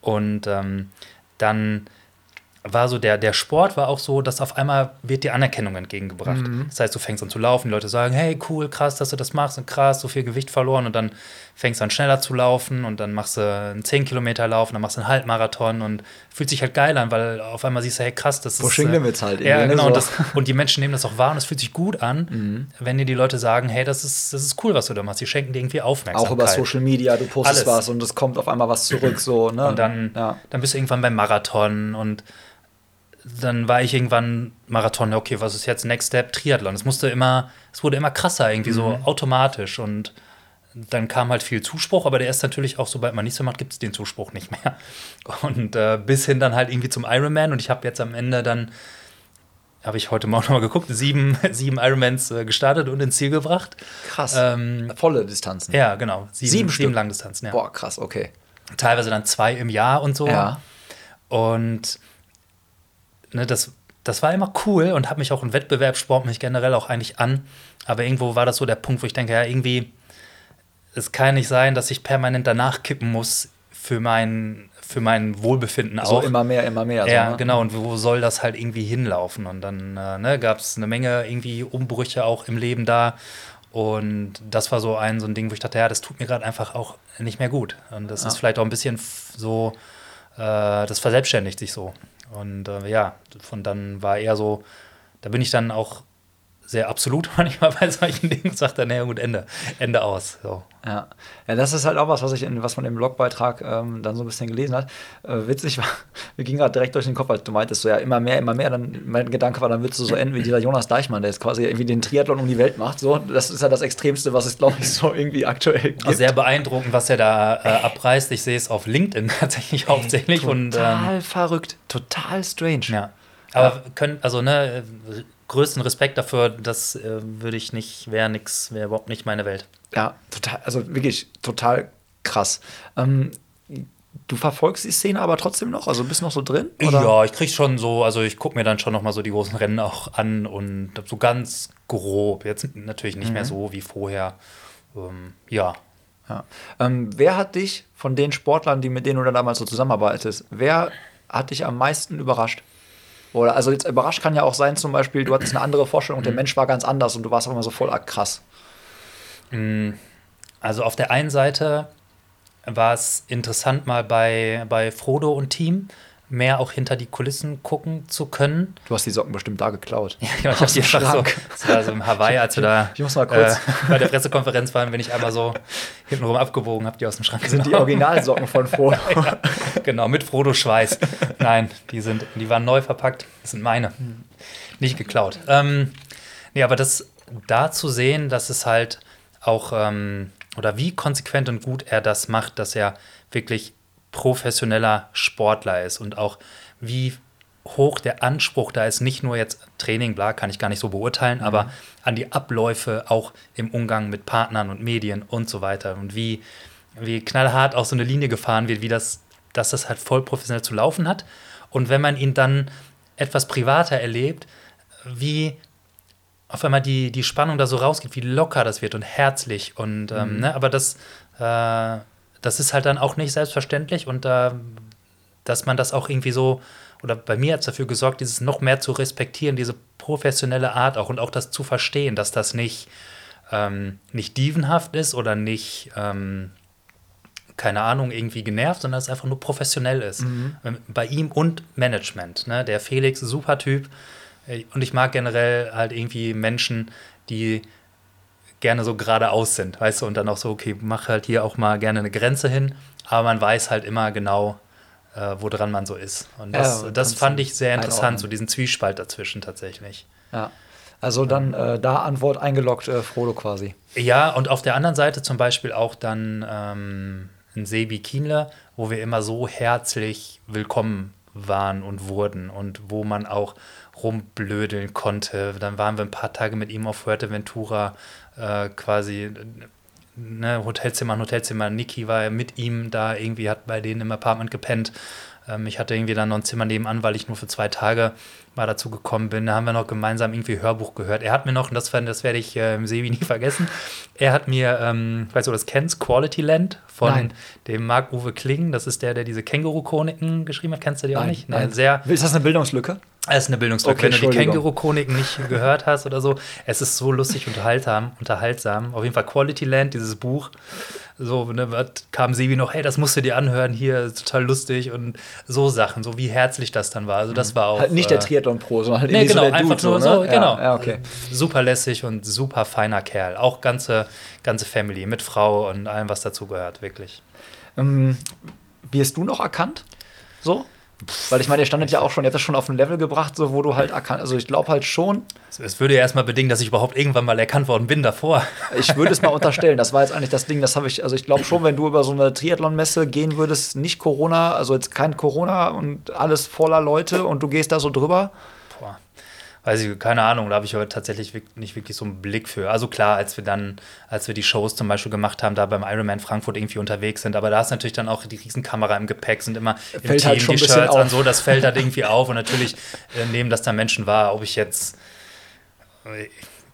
Speaker 2: Und ähm, dann war so der, der Sport war auch so, dass auf einmal wird dir Anerkennung entgegengebracht. Das heißt, du fängst an zu laufen, die Leute sagen, hey, cool, krass, dass du das machst und krass, so viel Gewicht verloren und dann fängst du an schneller zu laufen und dann machst du einen 10 Kilometer Lauf und dann machst du einen Halbmarathon und fühlt sich halt geil an, weil auf einmal siehst du, hey, krass, das
Speaker 1: Pushing
Speaker 2: ist...
Speaker 1: Limits halt
Speaker 2: Ja,
Speaker 1: ne,
Speaker 2: genau.
Speaker 1: so.
Speaker 2: Und, das, und die Menschen nehmen das auch wahr und es fühlt sich gut an, wenn dir die Leute sagen, hey, das ist, das ist cool, was du da machst. Die schenken dir irgendwie Aufmerksamkeit.
Speaker 1: Auch über Social Media, du postest
Speaker 2: Alles.
Speaker 1: was und es kommt auf einmal was zurück, so, ne?
Speaker 2: Und dann,
Speaker 1: ja.
Speaker 2: dann bist du irgendwann beim Marathon und dann war ich irgendwann Marathon, okay, was ist jetzt Next Step? Triathlon. Es musste immer, es wurde immer krasser, irgendwie so
Speaker 1: Mhm.
Speaker 2: automatisch und dann kam halt viel Zuspruch, aber der ist natürlich auch, sobald man nichts mehr macht, gibt es den Zuspruch nicht mehr. Und äh, bis hin dann halt irgendwie zum Ironman und ich habe jetzt am Ende dann, habe ich heute Morgen nochmal geguckt, sieben, sieben Ironmans äh, gestartet und ins Ziel gebracht.
Speaker 1: Krass.
Speaker 2: Ähm,
Speaker 1: Volle Distanzen.
Speaker 2: ja, genau. Sieben,
Speaker 1: Sieben
Speaker 2: sieben? Langdistanzen, ja.
Speaker 1: Boah, krass, okay.
Speaker 2: Teilweise dann zwei im Jahr und so.
Speaker 1: Ja.
Speaker 2: Und ne, das, das war immer cool und hat mich auch im Wettbewerb sport mich generell auch eigentlich an. Aber irgendwo war das so der Punkt, wo ich denke, ja, irgendwie, es kann nicht sein, dass ich permanent danach kippen muss für mein, für mein Wohlbefinden
Speaker 1: So
Speaker 2: auch.
Speaker 1: immer mehr, immer mehr.
Speaker 2: ja,
Speaker 1: so, ne?
Speaker 2: genau. Und wo soll das halt irgendwie hinlaufen? Und dann äh, ne, gab es eine Menge irgendwie Umbrüche auch im Leben da. Und das war so ein, so ein Ding, wo ich dachte, ja, das tut mir gerade einfach auch nicht mehr gut. Und das
Speaker 1: Ja.
Speaker 2: ist vielleicht auch ein bisschen so, äh, das verselbstständigt sich so. Und äh, ja, von dann war eher so, da bin ich dann auch sehr absolut manchmal bei solchen Dingen, sagt dann, naja, gut, Ende, Ende aus. So.
Speaker 1: Ja. ja, das ist halt auch was, was ich in, was man im Blogbeitrag ähm, dann so ein bisschen gelesen hat. Äh, witzig war, wir gingen gerade direkt durch den Kopf, als du meintest, so ja, immer mehr, immer mehr. Dann mein Gedanke war, dann würdest du so enden wie dieser Jonas Deichmann, der jetzt quasi irgendwie den Triathlon um die Welt macht. So, das ist ja das Extremste, was es, glaube ich, so irgendwie aktuell gibt.
Speaker 2: Also sehr beeindruckend, was er da äh, abreißt. Ich sehe es auf LinkedIn tatsächlich hauptsächlich. und, ähm,
Speaker 1: total verrückt, total strange.
Speaker 2: Ja. Aber können, also ne, größten Respekt dafür, das äh, würde ich nicht, wäre nix, wäre überhaupt nicht meine Welt.
Speaker 1: Ja, total, also wirklich total krass. Ähm, du verfolgst die Szene aber trotzdem noch, also bist noch so drin? Oder?
Speaker 2: Ja, ich krieg schon so, also ich gucke mir dann schon noch mal so die großen Rennen auch an und so ganz grob. Jetzt natürlich nicht mehr so wie vorher. Ähm, ja.
Speaker 1: Ja. Ähm, wer hat dich von den Sportlern, die mit denen du da damals so zusammenarbeitest, wer hat dich am meisten überrascht? Oder also jetzt überrascht kann ja auch sein, zum Beispiel, du hattest eine andere Vorstellung und der Mensch war ganz anders und du warst auch immer so voll krass.
Speaker 2: Also auf der einen Seite war es interessant, mal bei, bei Frodo und Team mehr auch hinter die Kulissen gucken zu können.
Speaker 1: Du hast die Socken bestimmt da geklaut.
Speaker 2: Ja, genau, ich habe die
Speaker 1: dem
Speaker 2: einfach so, das war so im Hawaii, als wir da
Speaker 1: Ich muss mal kurz-
Speaker 2: äh, bei der Pressekonferenz waren, bin ich einmal so hintenrum abgebogen, habe die aus dem Schrank
Speaker 1: Das sind die. Originalsocken von Frodo.
Speaker 2: Genau, mit Frodo Schweiß. Nein, die, sind, die waren neu verpackt. Das sind meine. Nicht geklaut. Ähm, nee, aber das da zu sehen, dass es halt auch, ähm, oder wie konsequent und gut er das macht, dass er wirklich professioneller Sportler ist und auch wie hoch der Anspruch da ist, nicht nur jetzt Training, bla, kann ich gar nicht so beurteilen, aber an die Abläufe auch im Umgang mit Partnern und Medien und so weiter und wie, wie knallhart auch so eine Linie gefahren wird, wie das, dass das halt voll professionell zu laufen hat. Und wenn man ihn dann etwas privater erlebt, wie auf einmal die, die Spannung da so rausgeht, wie locker das wird und herzlich. Und ähm, ne, aber das, äh, das ist halt dann auch nicht selbstverständlich und äh, dass man das auch irgendwie so, oder bei mir hat es dafür gesorgt, dieses noch mehr zu respektieren, diese professionelle Art auch und auch das zu verstehen, dass das nicht, ähm, nicht dievenhaft ist oder nicht, ähm, keine Ahnung, irgendwie genervt, sondern dass es einfach nur professionell ist. Ähm, Bei ihm und Management. Ne? Der Felix, super Typ. Äh, Und ich mag generell halt irgendwie Menschen, die gerne so geradeaus sind, weißt du, und dann auch so, okay, mach halt hier auch mal gerne eine Grenze hin, aber man weiß halt immer genau, äh, woran man so ist. Und das,
Speaker 1: Ja,
Speaker 2: das fand ich sehr interessant, so diesen Zwiespalt dazwischen tatsächlich.
Speaker 1: Ja. Also dann äh, da Antwort eingeloggt, äh, Frodo quasi.
Speaker 2: Ja, und auf der anderen Seite zum Beispiel auch dann ähm, ein Sebi Kienle, wo wir immer so herzlich willkommen waren und wurden und wo man auch rumblödeln konnte. Dann waren wir ein paar Tage mit ihm auf Fuerteventura äh, quasi ne, Hotelzimmer an Hotelzimmer. Niki war ja mit ihm da irgendwie, hat bei denen im Apartment gepennt. Ähm, ich hatte irgendwie dann noch ein Zimmer nebenan, weil ich nur für zwei Tage mal dazu gekommen bin. Da haben wir noch gemeinsam irgendwie Hörbuch gehört. Er hat mir noch, und das, das werde ich äh, im Sebi nie vergessen, er hat mir, ähm, weißt du, das kennst, Quality Land von
Speaker 1: Nein.
Speaker 2: dem Marc-Uwe Kling. Das ist der, der diese Känguru-Chroniken geschrieben hat. Kennst du die auch
Speaker 1: Nein,
Speaker 2: nicht? Nee,
Speaker 1: nein.
Speaker 2: sehr,
Speaker 1: Ist das eine Bildungslücke?
Speaker 2: Es ist eine Bildungslücke.
Speaker 1: Okay,
Speaker 2: Wenn du die. Känguru-Chroniken nicht gehört hast oder so, es ist so lustig unterhaltsam, unterhaltsam. Auf jeden Fall Quality Land, dieses Buch. So, ne, was kam Sebi noch, hey, das musst du dir anhören, hier, total lustig und so Sachen, so wie herzlich das dann war. Also das war auch.
Speaker 1: Halt nicht der
Speaker 2: äh,
Speaker 1: Triathlon Pro, sondern halt
Speaker 2: Nee, genau,
Speaker 1: so der
Speaker 2: einfach nur
Speaker 1: so, ne?
Speaker 2: genau.
Speaker 1: Ja, okay.
Speaker 2: Super lässig und super feiner Kerl. Auch ganze, ganze Family mit Frau und allem, was dazu gehört, wirklich.
Speaker 1: Ähm, wirst du noch erkannt? So? Weil ich meine, ihr standet ja auch schon, ihr habt das schon auf ein Level gebracht, so wo du halt erkannt, also ich glaube halt schon,
Speaker 2: Es- würde ja erstmal bedingen, dass ich überhaupt irgendwann mal erkannt worden bin davor.
Speaker 1: ich würde es mal unterstellen, das war jetzt eigentlich das Ding, das habe ich, also ich glaube schon, wenn du über so eine Triathlon-Messe gehen würdest, nicht Corona, also jetzt kein Corona und alles voller Leute und du gehst da so drüber.
Speaker 2: Weiß ich, keine Ahnung, da habe ich aber tatsächlich nicht wirklich so einen Blick für. Also klar, als wir dann, als wir die Shows zum Beispiel gemacht haben, da beim Ironman Frankfurt irgendwie unterwegs sind, aber da ist natürlich dann auch die Riesenkamera im Gepäck, sind immer im
Speaker 1: Fällt
Speaker 2: Team
Speaker 1: halt schon
Speaker 2: die Shirts an,
Speaker 1: auf.
Speaker 2: so, das fällt halt irgendwie auf und natürlich äh, nehmen das dann Menschen wahr, ob ich jetzt äh,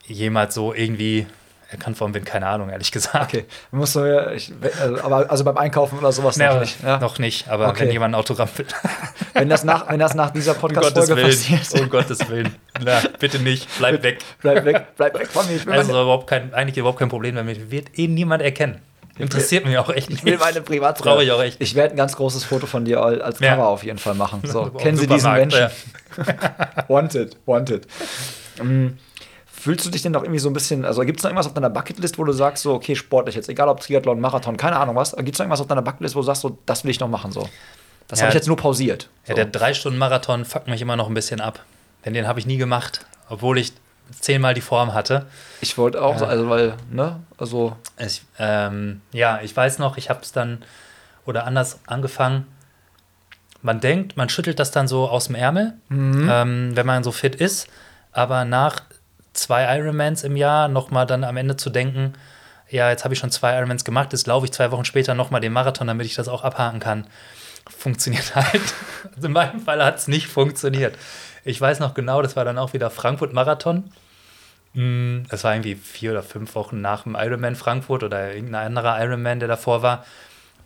Speaker 2: jemals so irgendwie erkannt worden bin, keine Ahnung, ehrlich gesagt.
Speaker 1: okay, musst du ja, ich, also, aber also beim Einkaufen oder sowas
Speaker 2: Nee,
Speaker 1: noch nicht, ja?
Speaker 2: Noch nicht, aber
Speaker 1: Okay.
Speaker 2: wenn jemand ein Autogramm will,
Speaker 1: Wenn das nach, wenn das nach dieser
Speaker 2: um
Speaker 1: Podcast-Folge passiert,
Speaker 2: um Gottes Willen, na, bitte nicht, bleib weg.
Speaker 1: bleib weg, bleib weg von mir, ich will,
Speaker 2: Also überhaupt kein, eigentlich überhaupt kein Problem damit. Wird eh niemand erkennen. Interessiert mich auch echt nicht.
Speaker 1: ich will meine Privatsphäre.
Speaker 2: Brauche ich auch echt.
Speaker 1: Ich werde ein ganz großes Foto von dir als
Speaker 2: Ja.
Speaker 1: Cover auf jeden Fall machen. So, kennen Sie diesen Menschen? Wanted, wanted. Ähm, Fühlst du dich denn noch irgendwie so ein bisschen, also gibt es noch irgendwas auf deiner Bucketlist, wo du sagst, so, okay, sportlich jetzt, egal ob Triathlon, Marathon, keine Ahnung was, gibt es noch irgendwas auf deiner Bucketlist, wo du sagst, so, das will ich noch machen, so? Das
Speaker 2: Ja.
Speaker 1: habe ich jetzt nur pausiert.
Speaker 2: Ja,
Speaker 1: So.
Speaker 2: der Drei-Stunden-Marathon fuckt mich immer noch ein bisschen ab. Denn den habe ich nie gemacht, obwohl ich zehnmal die Form hatte.
Speaker 1: ich wollte auch, so, also, weil, ne, also,
Speaker 2: Ich, ähm, ja, ich weiß noch, ich habe es dann oder anders angefangen. Man denkt, man schüttelt das dann so aus dem Ärmel, ähm, wenn man so fit ist. Aber nach zwei Ironmans im Jahr nochmal dann am Ende zu denken, ja, jetzt habe ich schon zwei Ironmans gemacht, jetzt laufe ich zwei Wochen später nochmal den Marathon, damit ich das auch abhaken kann. Funktioniert halt. Also in meinem Fall hat es nicht funktioniert. Ich weiß noch genau, das war dann auch wieder Frankfurt-Marathon. Mm, Das war irgendwie vier oder fünf Wochen nach dem Ironman Frankfurt oder irgendein anderer Ironman, der davor war.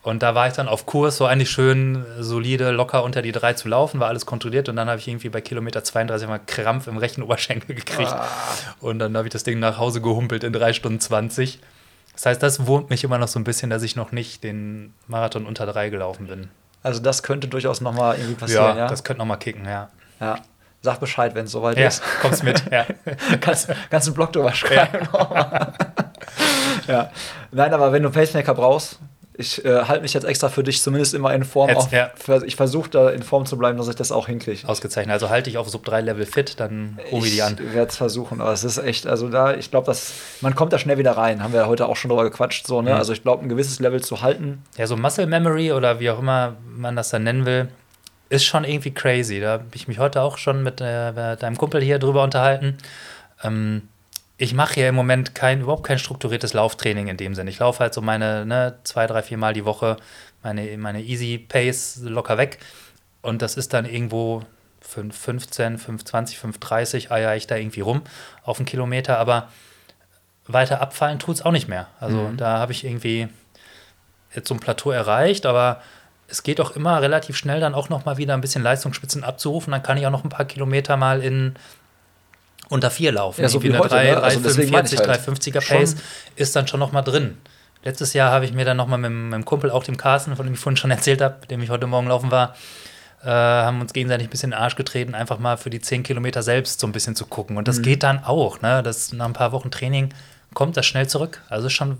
Speaker 2: Und da war ich dann auf Kurs, so eigentlich schön solide, locker unter die drei zu laufen, war alles kontrolliert. Und dann habe ich irgendwie bei Kilometer 32 mal Krampf im rechten Oberschenkel gekriegt. Und dann habe ich das Ding nach Hause gehumpelt in drei Stunden 20. Das heißt, das wurmt mich immer noch so ein bisschen, dass ich noch nicht den Marathon unter drei gelaufen bin.
Speaker 1: also das könnte durchaus noch mal irgendwie passieren, ja?
Speaker 2: das könnte noch mal kicken, ja.
Speaker 1: ja. Sag Bescheid, wenn es soweit
Speaker 2: Ja,
Speaker 1: ist.
Speaker 2: kommst mit, ja.
Speaker 1: kannst, kannst einen Blog drüber schreiben. Ja. Nein, aber wenn du Pacemaker brauchst, ich äh, halte mich jetzt extra für dich zumindest immer in Form
Speaker 2: Jetzt,
Speaker 1: auf.
Speaker 2: ja.
Speaker 1: Ich versuche da in Form zu bleiben, dass ich das auch hinkriege.
Speaker 2: Ausgezeichnet. Also halte ich auf Sub 3 Level fit, dann rufe ich die an.
Speaker 1: Ich werde es versuchen, aber es ist echt, also da, ich glaube, dass man kommt da schnell wieder rein. Haben wir heute auch schon drüber gequatscht, so, ne?
Speaker 2: Mhm.
Speaker 1: Also ich glaube, ein gewisses Level zu halten.
Speaker 2: Ja, so Muscle Memory oder wie auch immer man das dann nennen will, ist schon irgendwie crazy. Da habe ich mich heute auch schon mit äh, deinem Kumpel hier drüber unterhalten. Ähm, ich mache ja im Moment kein, überhaupt kein strukturiertes Lauftraining in dem Sinne. Ich laufe halt so meine ne, zwei, drei, vier Mal die Woche meine, meine Easy Pace locker weg. Und das ist dann irgendwo 5, 15, 520, 530 eier ich da irgendwie rum auf einen Kilometer. Aber weiter abfallen tut es auch nicht mehr. Also da habe ich irgendwie jetzt so ein Plateau erreicht, aber es geht auch immer relativ schnell dann auch noch mal wieder ein bisschen Leistungsspitzen abzurufen. Dann kann ich auch noch ein paar Kilometer mal in unter vier laufen.
Speaker 1: Ja, so wie
Speaker 2: eine
Speaker 1: heute,
Speaker 2: 3,
Speaker 1: ne? Also deswegen meine ich
Speaker 2: 345,
Speaker 1: halt.
Speaker 2: 350er
Speaker 1: Schon-
Speaker 2: Pace ist dann schon noch mal drin. Letztes Jahr habe ich mir dann noch mal mit meinem Kumpel, auch dem Carsten, von dem ich vorhin schon erzählt habe, mit dem ich heute Morgen laufen war, äh, haben uns gegenseitig ein bisschen in den Arsch getreten, einfach mal für die 10 Kilometer selbst so ein bisschen zu gucken. Und
Speaker 1: Mhm.
Speaker 2: das geht dann auch. Ne? Das, nach ein paar Wochen Training kommt das schnell zurück. Also ist schon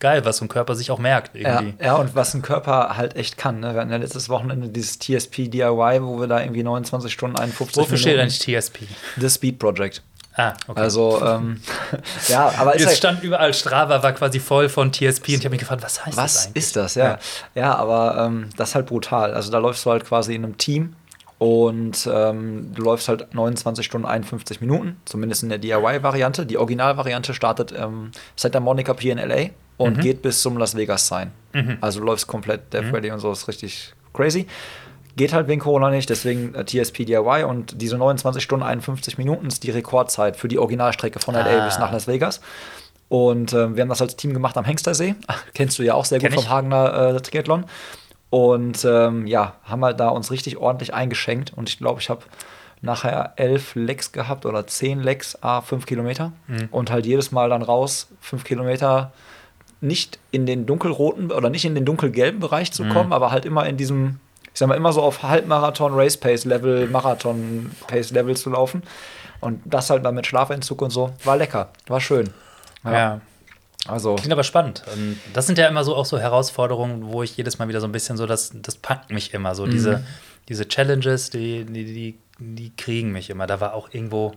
Speaker 2: geil, was so ein Körper sich auch merkt
Speaker 1: Ja,
Speaker 2: irgendwie.
Speaker 1: ja, und was ein Körper halt echt kann. Ne? Wir hatten ja letztes Wochenende dieses TSP DIY, wo wir da irgendwie 29 Stunden 51
Speaker 2: Wofür steht eigentlich TSP?
Speaker 1: The Speed Project.
Speaker 2: Ah, okay.
Speaker 1: Also, ähm, ja, aber
Speaker 2: Jetzt
Speaker 1: halt,
Speaker 2: stand überall, Strava war quasi voll von TSP und ich habe mich gefragt, was heißt das
Speaker 1: was ist das? Ja, ja. aber ähm, das ist halt brutal. Also, da läufst du halt quasi in einem Team und ähm, du läufst halt 29 Stunden 51 Minuten, zumindest in der DIY-Variante. Die Originalvariante startet ähm, Santa Monica Pier in LA und geht bis zum Las Vegas Sign. Also, du läufst komplett Death Valley und so, ist richtig crazy. Geht halt wegen Corona nicht, deswegen äh, TSP DIY und diese 29 Stunden 51 Minuten ist die Rekordzeit für die Originalstrecke von LA
Speaker 2: Ah.
Speaker 1: bis nach Las Vegas. Und äh, wir haben das als Team gemacht am Hengstersee. Kennst du ja auch sehr gut vom. Hagener äh, Triathlon. Und ähm, ja, haben halt da uns richtig ordentlich eingeschenkt. Und ich glaube, ich habe nachher elf Lecks gehabt oder zehn Lecks, a fünf Kilometer.
Speaker 2: Mhm.
Speaker 1: Und halt jedes Mal dann raus, fünf Kilometer nicht in den dunkelroten oder nicht in den dunkelgelben Bereich zu kommen, aber halt immer in diesem, ich sag mal, immer so auf Halbmarathon, Race Pace Level, Marathon Pace Level zu laufen. Und das halt dann mit Schlafentzug und so. War lecker, war schön.
Speaker 2: Ja.
Speaker 1: Also,
Speaker 2: Klingt aber spannend. Und das sind ja immer so auch so Herausforderungen, wo ich jedes Mal wieder so ein bisschen so, das, das packt mich immer. So diese, diese Challenges, die, die, die, die kriegen mich immer. Da war auch irgendwo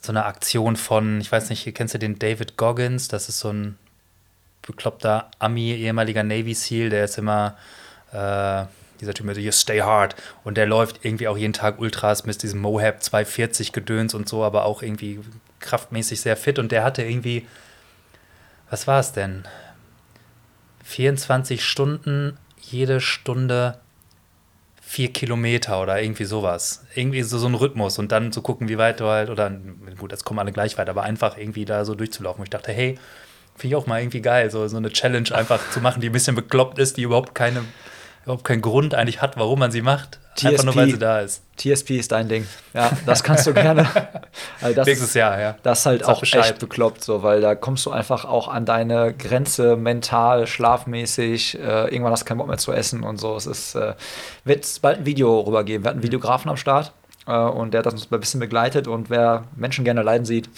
Speaker 2: so eine Aktion von, ich weiß nicht, kennst du den David Goggins? Das ist so ein bekloppter Ami, ehemaliger Navy SEAL, der ist immer äh, dieser Typ mit You Stay Hard und der läuft irgendwie auch jeden Tag Ultras mit diesem Mohab 240 Gedöns und so, aber auch irgendwie kraftmäßig sehr fit und der hatte irgendwie, was war es denn? 24 Stunden, jede Stunde vier Kilometer oder irgendwie sowas. Irgendwie so, so ein Rhythmus und dann zu gucken, wie weit du halt, oder gut, jetzt kommen alle gleich weit, aber einfach irgendwie da so durchzulaufen. Und ich dachte, hey, finde ich auch mal irgendwie geil, so, so eine Challenge einfach zu machen, die ein bisschen bekloppt ist, die überhaupt keine, überhaupt keinen Grund eigentlich hat, warum man sie macht. Einfach nur,
Speaker 1: TSP.
Speaker 2: weil sie da ist.
Speaker 1: TSP ist dein Ding. Ja, das kannst du gerne. Also das,
Speaker 2: Nächstes Jahr, ja.
Speaker 1: Das ist halt
Speaker 2: Sag
Speaker 1: auch
Speaker 2: Bescheid.
Speaker 1: echt bekloppt, so, weil da kommst du einfach auch an deine Grenze mental, schlafmäßig. Äh, irgendwann hast du keinen Bock mehr zu essen und so. Es ist, äh, wird es bald ein Video rübergeben. Wir hatten einen Videografen am Start und der hat uns ein bisschen begleitet. Und wer Menschen gerne leiden sieht,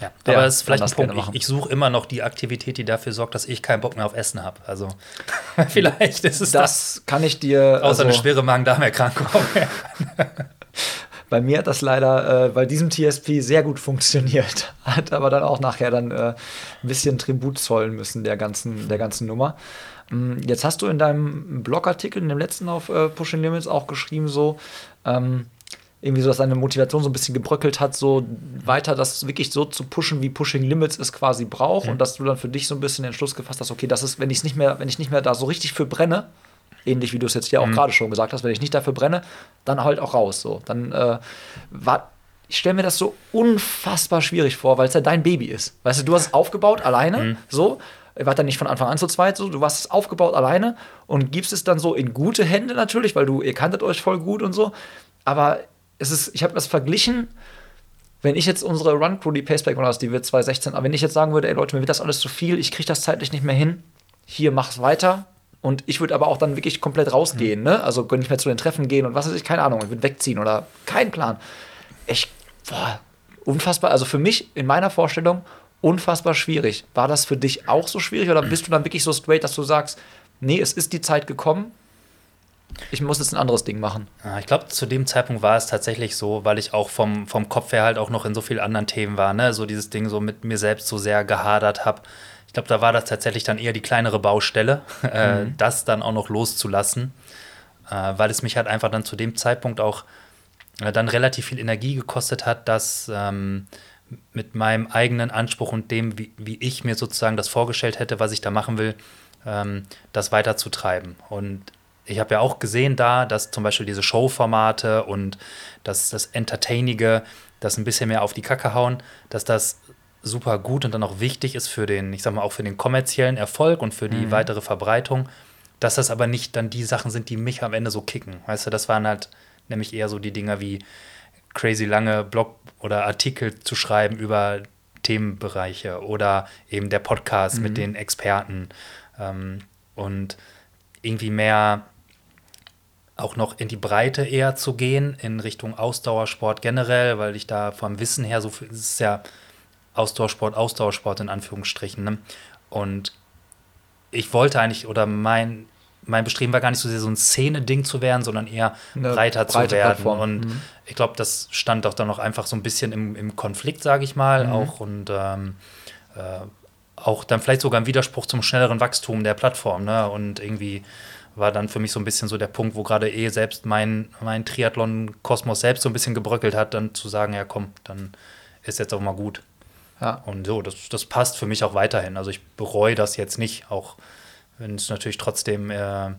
Speaker 2: Ja,
Speaker 1: Der
Speaker 2: aber es ist vielleicht ein
Speaker 1: das
Speaker 2: Punkt. Ich, ich suche immer noch die Aktivität, die dafür sorgt, dass ich keinen Bock mehr auf Essen habe. Also vielleicht ist es das.
Speaker 1: das kann ich dir.
Speaker 2: Außer eine
Speaker 1: also-
Speaker 2: schwere Magen-Darm-Erkrankung.
Speaker 1: Bei mir hat das leider äh, bei diesem TSP sehr gut funktioniert. Hat aber dann auch nachher dann äh, ein bisschen Tribut zollen müssen der ganzen, der ganzen Nummer. Mm, Jetzt hast du in deinem Blogartikel, in dem letzten auf äh, Pushing Limits auch geschrieben, so ähm, irgendwie so, dass deine Motivation so ein bisschen gebröckelt hat, so weiter das wirklich so zu pushen, wie Pushing Limits es quasi braucht und dass du dann für dich so ein bisschen den Schluss gefasst hast, okay, das ist, wenn ich es nicht mehr, wenn ich nicht mehr da so richtig für brenne, ähnlich wie du es jetzt ja auch gerade schon gesagt hast, wenn ich nicht dafür brenne, dann halt auch raus. So. Dann äh, war, ich stelle mir das so unfassbar schwierig vor, weil es ja dein Baby ist. Weißt du, du hast es aufgebaut alleine, so. Ihr wart dann nicht von Anfang an zu zweit, so. Du warst es aufgebaut alleine und gibst es dann so in gute Hände natürlich, weil du, ihr kanntet euch voll gut und so. Aber es ist, ich habe das verglichen, wenn ich jetzt unsere Run Crew, die Paceback Runners, die wird 2016, aber wenn ich jetzt sagen würde, ey Leute, mir wird das alles zu viel, ich kriege das zeitlich nicht mehr hin, hier mach's weiter. Und ich würde aber auch dann wirklich komplett rausgehen, ne? Also nicht mehr zu den Treffen gehen und was weiß ich, keine Ahnung, ich würde wegziehen oder kein Plan. Echt, boah, unfassbar. Also für mich in meiner Vorstellung unfassbar schwierig. War das für dich auch so schwierig oder bist du dann wirklich so straight, dass du sagst, nee, es ist die Zeit gekommen, ich muss jetzt ein anderes Ding machen?
Speaker 2: Ich glaube, zu dem Zeitpunkt war es tatsächlich so, weil ich auch vom, vom Kopf her halt auch noch in so vielen anderen Themen war, ne? So dieses Ding so mit mir selbst so sehr gehadert habe. Ich glaube, da war das tatsächlich dann eher die kleinere Baustelle, äh, das dann auch noch loszulassen, äh, weil es mich halt einfach dann zu dem Zeitpunkt auch äh, dann relativ viel Energie gekostet hat, das ähm, mit meinem eigenen Anspruch und dem, wie, wie ich mir sozusagen das vorgestellt hätte, was ich da machen will, ähm, das weiterzutreiben. Und ich habe ja auch gesehen da, dass zum Beispiel diese Showformate und das, das Entertainige, das ein bisschen mehr auf die Kacke hauen, dass das super gut und dann auch wichtig ist für den, ich sag mal, auch für den kommerziellen Erfolg und für die weitere Verbreitung, dass das aber nicht dann die Sachen sind, die mich am Ende so kicken. Weißt du, das waren halt nämlich eher so die Dinger wie crazy lange Blog oder Artikel zu schreiben über Themenbereiche oder eben der Podcast mit den Experten. Ähm, und irgendwie mehr auch noch in die Breite eher zu gehen, in Richtung Ausdauersport generell, weil ich da vom Wissen her so viel, es ist ja Ausdauersport, Ausdauersport in Anführungsstrichen. Ne? Und ich wollte eigentlich, oder mein, mein Bestreben war gar nicht so sehr so ein Szene-Ding zu werden, sondern eher
Speaker 1: Eine
Speaker 2: breiter zu werden.
Speaker 1: Plattform.
Speaker 2: Und ich glaube, das stand auch dann noch einfach so ein bisschen im, im Konflikt, sage ich mal, auch und ähm, äh, auch dann vielleicht sogar im Widerspruch zum schnelleren Wachstum der Plattform. Ne? Und irgendwie war dann für mich so ein bisschen so der Punkt, wo gerade eh selbst mein, mein Triathlon-Kosmos selbst so ein bisschen gebröckelt hat, dann zu sagen, ja komm, dann ist jetzt auch mal gut.
Speaker 1: Ja.
Speaker 2: Und so, das, das passt für mich auch weiterhin. Also ich bereue das jetzt nicht, auch wenn es natürlich trotzdem äh,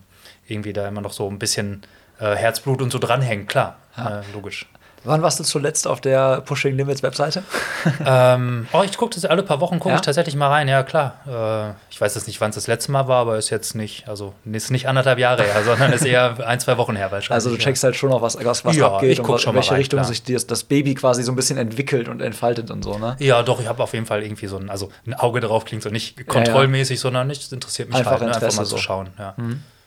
Speaker 2: irgendwie da immer noch so ein bisschen äh, Herzblut und so dranhängt, klar, äh, logisch.
Speaker 1: Wann warst du zuletzt auf der Pushing Limits Webseite?
Speaker 2: ähm, oh, ich gucke das alle paar Wochen, gucke
Speaker 1: Ja?
Speaker 2: ich tatsächlich mal rein, ja klar. Äh, ich weiß jetzt nicht, wann es das letzte Mal war, aber ist jetzt nicht, also ist nicht anderthalb Jahre her, sondern ist eher ein, zwei Wochen her wahrscheinlich.
Speaker 1: Also du checkst halt schon noch, was, was, was
Speaker 2: Ja,
Speaker 1: abgeht
Speaker 2: ich
Speaker 1: und was,
Speaker 2: schon
Speaker 1: in welche
Speaker 2: rein,
Speaker 1: Richtung
Speaker 2: klar.
Speaker 1: sich das, das Baby quasi so ein bisschen entwickelt und entfaltet und so, ne?
Speaker 2: Ja, doch, ich habe auf jeden Fall irgendwie so ein, also ein Auge drauf klingt so nicht kontrollmäßig, sondern nicht, das interessiert mich
Speaker 1: Einfach
Speaker 2: halt, ne? einfach mal
Speaker 1: so.
Speaker 2: zu schauen. Ja.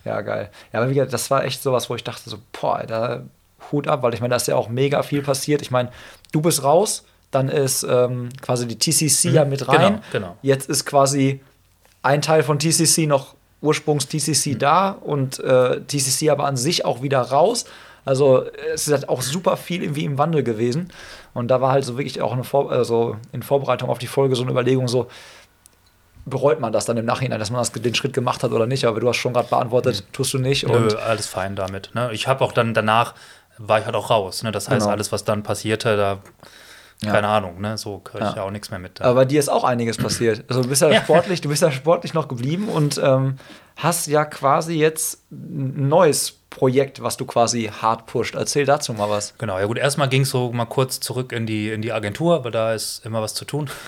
Speaker 1: Ja, geil. Ja, aber wie gesagt, das war echt sowas, wo ich dachte so, boah, da Hut ab, weil ich meine, da ist ja auch mega viel passiert. Ich meine, du bist raus, dann ist ähm, quasi die TCC ja mit rein.
Speaker 2: Genau, genau.
Speaker 1: Jetzt ist quasi ein Teil von TCC noch Ursprungs-TCC
Speaker 2: Mhm.
Speaker 1: da und äh, TCC aber an sich auch wieder raus. Also es ist halt auch super viel irgendwie im Wandel gewesen. Und da war halt so wirklich auch eine Vor also in Vorbereitung auf die Folge so eine Überlegung so, bereut man das dann im Nachhinein, dass man das, den Schritt gemacht hat oder nicht? Aber du hast schon gerade beantwortet, tust du nicht.
Speaker 2: Mhm. Nö, alles fein damit. Ne? Ich habe auch dann danach, war ich halt auch raus. Ne? Das heißt,
Speaker 1: Genau.
Speaker 2: alles, was dann passierte, da,
Speaker 1: Ja.
Speaker 2: keine Ahnung, ne? so kriege ich
Speaker 1: Ja.
Speaker 2: ja auch nichts mehr mit.
Speaker 1: Aber bei dir ist auch einiges passiert. Also du bist ja,
Speaker 2: Ja.
Speaker 1: sportlich, du bist ja sportlich noch geblieben und ähm, hast ja quasi jetzt ein neues Projekt, was du quasi hart pusht. Erzähl dazu mal was.
Speaker 2: Genau, ja gut, erstmal ging es so mal kurz zurück in die, in die Agentur, weil da ist immer was zu tun.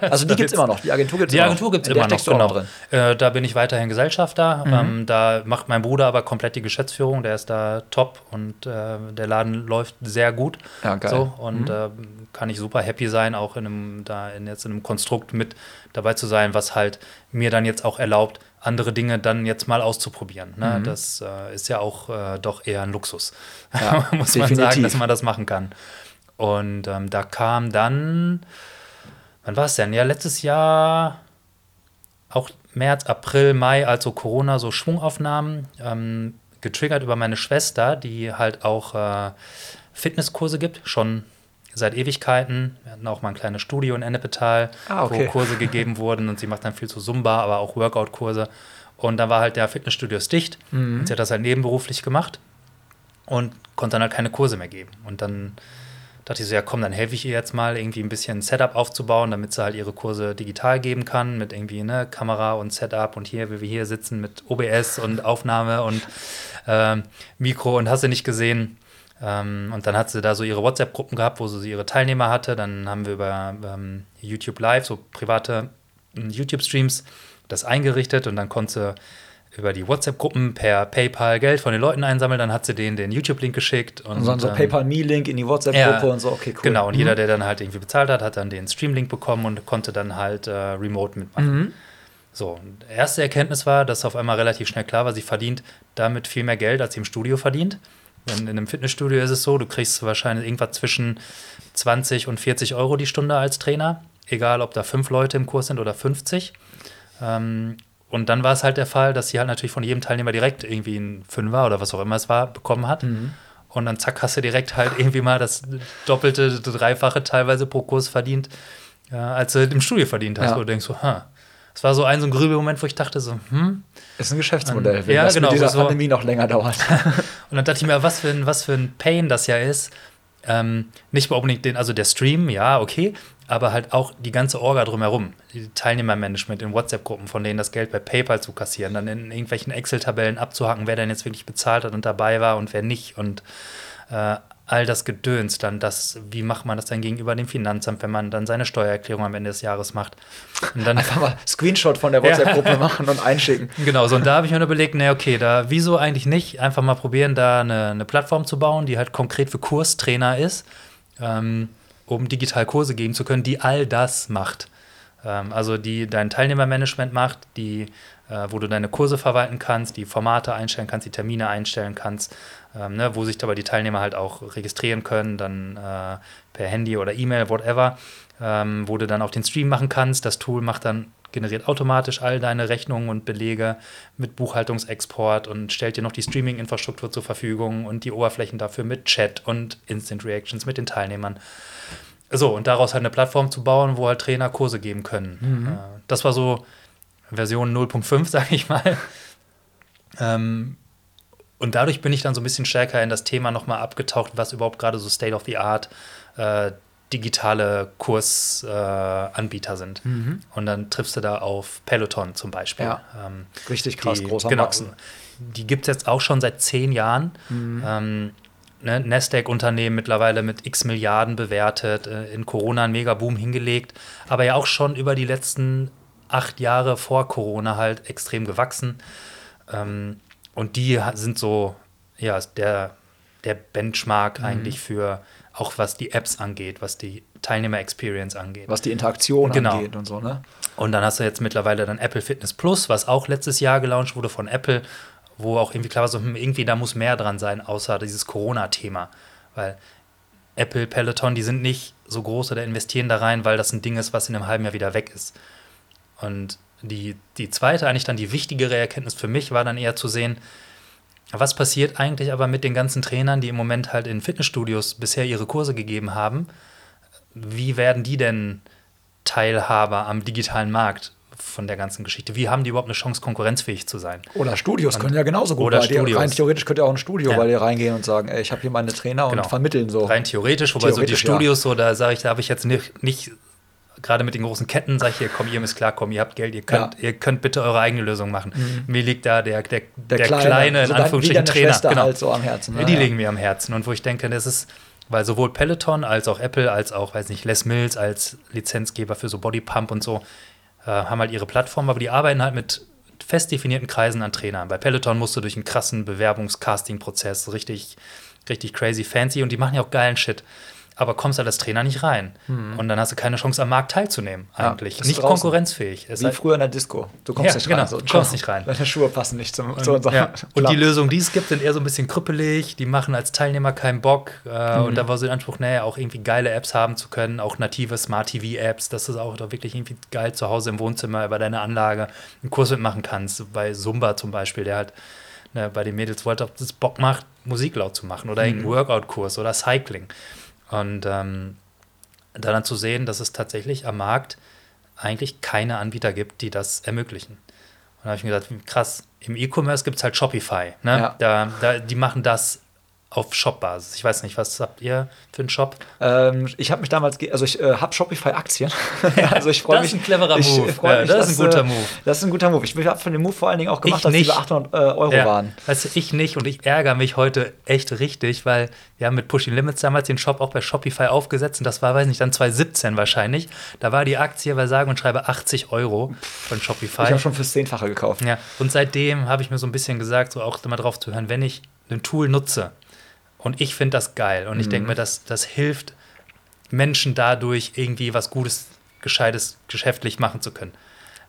Speaker 1: Also die gibt es immer noch. Die Agentur gibt es
Speaker 2: Die
Speaker 1: immer
Speaker 2: Agentur
Speaker 1: noch.
Speaker 2: gibt es
Speaker 1: In der
Speaker 2: immer noch, genau.
Speaker 1: drin.
Speaker 2: Äh, da bin ich weiterhin Gesellschafter.
Speaker 1: Mhm.
Speaker 2: Ähm, da macht mein Bruder aber komplett die Geschäftsführung. Der ist da top und äh, der Laden läuft sehr gut.
Speaker 1: Ja, geil. Mhm.
Speaker 2: So, und äh, kann ich super happy sein, auch in einem, da in jetzt in einem Konstrukt mit dabei zu sein, was halt mir dann jetzt auch erlaubt, andere Dinge dann jetzt mal auszuprobieren.
Speaker 1: Mhm.
Speaker 2: Ne? Das äh, ist ja auch äh, doch eher ein Luxus,
Speaker 1: Ja,
Speaker 2: muss man
Speaker 1: definitiv.
Speaker 2: sagen, dass man das machen kann. Und ähm, da kam dann, wann war es denn? Ja, letztes Jahr, auch März, April, Mai, also Corona, so Schwungaufnahmen, ähm, getriggert über meine Schwester, die halt auch äh, Fitnesskurse gibt, schon seit Ewigkeiten. Wir hatten auch mal ein kleines Studio in Ennepetal,
Speaker 1: Ah, okay.
Speaker 2: wo Kurse gegeben wurden und sie macht dann viel zu Zumba, aber auch Workout-Kurse. Und dann war halt der Fitnessstudio dicht.
Speaker 1: Mhm.
Speaker 2: Und sie hat das halt nebenberuflich gemacht und konnte dann halt keine Kurse mehr geben. Und dann dachte ich so, ja komm, dann helfe ich ihr jetzt mal, irgendwie ein bisschen Setup aufzubauen, damit sie halt ihre Kurse digital geben kann, mit irgendwie ne, Kamera und Setup und hier, wie wir hier sitzen, mit OBS und Aufnahme und ähm, Mikro und hast du nicht gesehen. Ähm, und dann hat sie da so ihre WhatsApp-Gruppen gehabt, wo sie ihre Teilnehmer hatte. Dann haben wir über ähm, YouTube Live, so private ähm, YouTube-Streams, das eingerichtet und dann konnte sie über die WhatsApp-Gruppen per PayPal Geld von den Leuten einsammeln. Dann hat sie denen den YouTube-Link geschickt. Und,
Speaker 1: Und so, so
Speaker 2: ähm,
Speaker 1: PayPal-Me-Link in die WhatsApp-Gruppe
Speaker 2: ja,
Speaker 1: und so. Okay, cool.
Speaker 2: Genau, und jeder, der dann halt irgendwie bezahlt hat, hat dann den Stream-Link bekommen und konnte dann halt äh, remote mitmachen. So, und die erste Erkenntnis war, dass auf einmal relativ schnell klar war, sie verdient damit viel mehr Geld, als sie im Studio verdient. Denn in einem Fitnessstudio ist es so, du kriegst wahrscheinlich irgendwas zwischen 20 und 40 Euro die Stunde als Trainer, egal ob da fünf Leute im Kurs sind oder 50. Ähm, und dann war es halt der Fall, dass sie halt natürlich von jedem Teilnehmer direkt irgendwie einen Fünfer oder was auch immer es war, bekommen hat. Und dann zack, hast du direkt halt irgendwie mal das doppelte, dreifache teilweise pro Kurs verdient, ja, als du im Studio verdient hast.
Speaker 1: Ja.
Speaker 2: Wo du denkst so, ha. Es war so ein so ein Grübelmoment, wo ich dachte so, hm.
Speaker 1: Ist ein Geschäftsmodell, wenn
Speaker 2: Ja,
Speaker 1: das
Speaker 2: genau,
Speaker 1: mit dieser
Speaker 2: so-
Speaker 1: Pandemie noch länger dauert.
Speaker 2: Und dann dachte ich mir, was für ein, was für ein Pain das ja ist. Ähm, nicht mal unbedingt den, also der Stream, ja, okay, aber halt auch die ganze Orga drumherum. Die Teilnehmermanagement in WhatsApp-Gruppen, von denen das Geld bei PayPal zu kassieren, dann in irgendwelchen Excel-Tabellen abzuhaken, wer denn jetzt wirklich bezahlt hat und dabei war und wer nicht und äh, all das Gedöns, dann das, wie macht man das dann gegenüber dem Finanzamt, wenn man dann seine Steuererklärung am Ende des Jahres macht. Und dann
Speaker 1: Einfach mal Screenshot von der WhatsApp-Gruppe machen und einschicken.
Speaker 2: Genau, so und da habe ich mir überlegt, na okay, da wieso eigentlich nicht einfach mal probieren, da eine, eine Plattform zu bauen, die halt konkret für Kurstrainer ist, ähm, um digital Kurse geben zu können, die all das macht. Ähm, also die dein Teilnehmermanagement macht, die, äh, wo du deine Kurse verwalten kannst, die Formate einstellen kannst, die Termine einstellen kannst, ähm, ne, wo sich aber die Teilnehmer halt auch registrieren können, dann äh, per Handy oder E-Mail, whatever, ähm, wo du dann auch den Stream machen kannst. Das Tool macht dann generiert automatisch all deine Rechnungen und Belege mit Buchhaltungsexport und stellt dir noch die Streaming-Infrastruktur zur Verfügung und die Oberflächen dafür mit Chat und Instant Reactions mit den Teilnehmern. So, und daraus halt eine Plattform zu bauen, wo halt Trainer Kurse geben können. Äh, das war so Version 0.5, sage ich mal. Ähm, und dadurch bin ich dann so ein bisschen stärker in das Thema nochmal abgetaucht, was überhaupt gerade so State of the Art äh, digitale Kursanbieter äh, sind.
Speaker 1: Mhm.
Speaker 2: Und dann triffst du da auf Peloton zum Beispiel.
Speaker 1: Ja.
Speaker 2: Ähm,
Speaker 1: Richtig krass,
Speaker 2: die,
Speaker 1: groß am
Speaker 2: genau,
Speaker 1: Wachsen.
Speaker 2: Die gibt es jetzt auch schon seit zehn Jahren.
Speaker 1: Mhm.
Speaker 2: Ähm, ne, Nasdaq-Unternehmen mittlerweile mit x Milliarden bewertet, äh, in Corona einen Megaboom hingelegt, aber ja auch schon über die letzten acht Jahre vor Corona halt extrem gewachsen. Ähm, und die sind so, ja, der, der Benchmark eigentlich für auch was die Apps angeht, was die Teilnehmer-Experience angeht.
Speaker 1: Was die Interaktion
Speaker 2: Genau.
Speaker 1: angeht und so, ne?
Speaker 2: Und dann hast du jetzt mittlerweile dann Apple Fitness Plus, was auch letztes Jahr gelauncht wurde von Apple, wo auch irgendwie klar war, so, hm, irgendwie da muss mehr dran sein, außer dieses Corona-Thema. Weil Apple, Peloton, die sind nicht so groß oder investieren da rein, weil das ein Ding ist, was in einem halben Jahr wieder weg ist. Und die, die zweite, eigentlich dann die wichtigere Erkenntnis für mich, war dann eher zu sehen, was passiert eigentlich aber mit den ganzen Trainern, die im Moment halt in Fitnessstudios bisher ihre Kurse gegeben haben? Wie werden die denn Teilhaber am digitalen Markt von der ganzen Geschichte? Wie haben die überhaupt eine Chance, konkurrenzfähig zu sein?
Speaker 1: Oder Studios können ja genauso gut
Speaker 2: Oder
Speaker 1: bei dir.
Speaker 2: Studios.
Speaker 1: Rein theoretisch könnte ja auch ein Studio
Speaker 2: Ja.
Speaker 1: bei dir reingehen und sagen, ey, ich habe hier meine Trainer
Speaker 2: Genau.
Speaker 1: und vermitteln so.
Speaker 2: Rein theoretisch, wobei so die
Speaker 1: Theoretisch, ja.
Speaker 2: Studios, so da sage ich, da habe ich jetzt nicht, nicht gerade mit den großen Ketten, sage ich hier, komm, ihr müsst klarkommen, ihr habt Geld, ihr könnt,
Speaker 1: Ja.
Speaker 2: ihr könnt bitte eure eigene Lösung machen. Mir liegt da der, der, der, kleine, in
Speaker 1: so
Speaker 2: Anführungsstrichen, Trainer.
Speaker 1: Schwester
Speaker 2: Genau.
Speaker 1: halt so am Herzen. ne?
Speaker 2: die
Speaker 1: Ja.
Speaker 2: liegen mir am Herzen. Und wo ich denke, das ist, weil sowohl Peloton als auch Apple, als auch, weiß nicht, Les Mills als Lizenzgeber für so Bodypump und so, äh, haben halt ihre Plattform, aber die arbeiten halt mit fest definierten Kreisen an Trainern. Bei Peloton musst du durch einen krassen Bewerbungs-Casting-Prozess, richtig, richtig crazy fancy und die machen ja auch geilen Shit. Aber kommst halt als Trainer nicht rein. Und dann hast du keine Chance, am Markt teilzunehmen,
Speaker 1: Ja,
Speaker 2: eigentlich.
Speaker 1: bist
Speaker 2: nicht
Speaker 1: draußen.
Speaker 2: konkurrenzfähig. Es
Speaker 1: Wie früher in der Disco. Du kommst
Speaker 2: Ja,
Speaker 1: nicht
Speaker 2: genau,
Speaker 1: rein. So,
Speaker 2: du kommst nicht rein.
Speaker 1: Deine Schuhe passen nicht zum, zu unserem
Speaker 2: ja. Und die. Lösungen, die es gibt, sind eher so ein bisschen krüppelig. Die machen als Teilnehmer keinen Bock. Äh, Und da war so der Anspruch, naja, auch irgendwie geile Apps haben zu können, auch native Smart-TV-Apps, dass du auch doch wirklich irgendwie geil zu Hause im Wohnzimmer über deine Anlage einen Kurs mitmachen kannst. Bei Zumba zum Beispiel, der halt ne, bei den Mädels wollte, ob es Bock macht, Musik laut zu machen oder irgendeinen Workout-Kurs oder Cycling. Und ähm, dann zu sehen, dass es tatsächlich am Markt eigentlich keine Anbieter gibt, die das ermöglichen. Und da habe ich mir gedacht, krass, im E-Commerce gibt es halt Shopify. Ne?
Speaker 1: Ja.
Speaker 2: Da, da, die machen das auf Shop-Basis. Ich weiß nicht, was habt ihr für einen Shop?
Speaker 1: Ähm, ich habe mich damals, also ich äh, habe Shopify-Aktien. also ich freue
Speaker 2: das
Speaker 1: mich.
Speaker 2: ist ein cleverer Move.
Speaker 1: Ich
Speaker 2: Ja,
Speaker 1: mich,
Speaker 2: das ist ein guter
Speaker 1: äh,
Speaker 2: Move.
Speaker 1: Das ist ein guter Move. Ich habe von dem Move vor allen Dingen auch gemacht,
Speaker 2: Ich
Speaker 1: dass
Speaker 2: nicht.
Speaker 1: diese 800 äh, Euro waren.
Speaker 2: Weißt du, ich nicht und ich ärgere mich heute echt richtig, weil wir haben mit Pushing Limits damals den Shop auch bei Shopify aufgesetzt und das war, weiß nicht, dann 2017 wahrscheinlich. Da war die Aktie bei sage und schreibe 80 Euro von Shopify.
Speaker 1: Ich habe schon fürs Zehnfache gekauft.
Speaker 2: Ja, und seitdem habe ich mir so ein bisschen gesagt, so auch immer drauf zu hören, wenn ich ein Tool nutze und ich finde das geil und ich denke mir, das, das hilft Menschen dadurch irgendwie was Gutes, Gescheites geschäftlich machen zu können.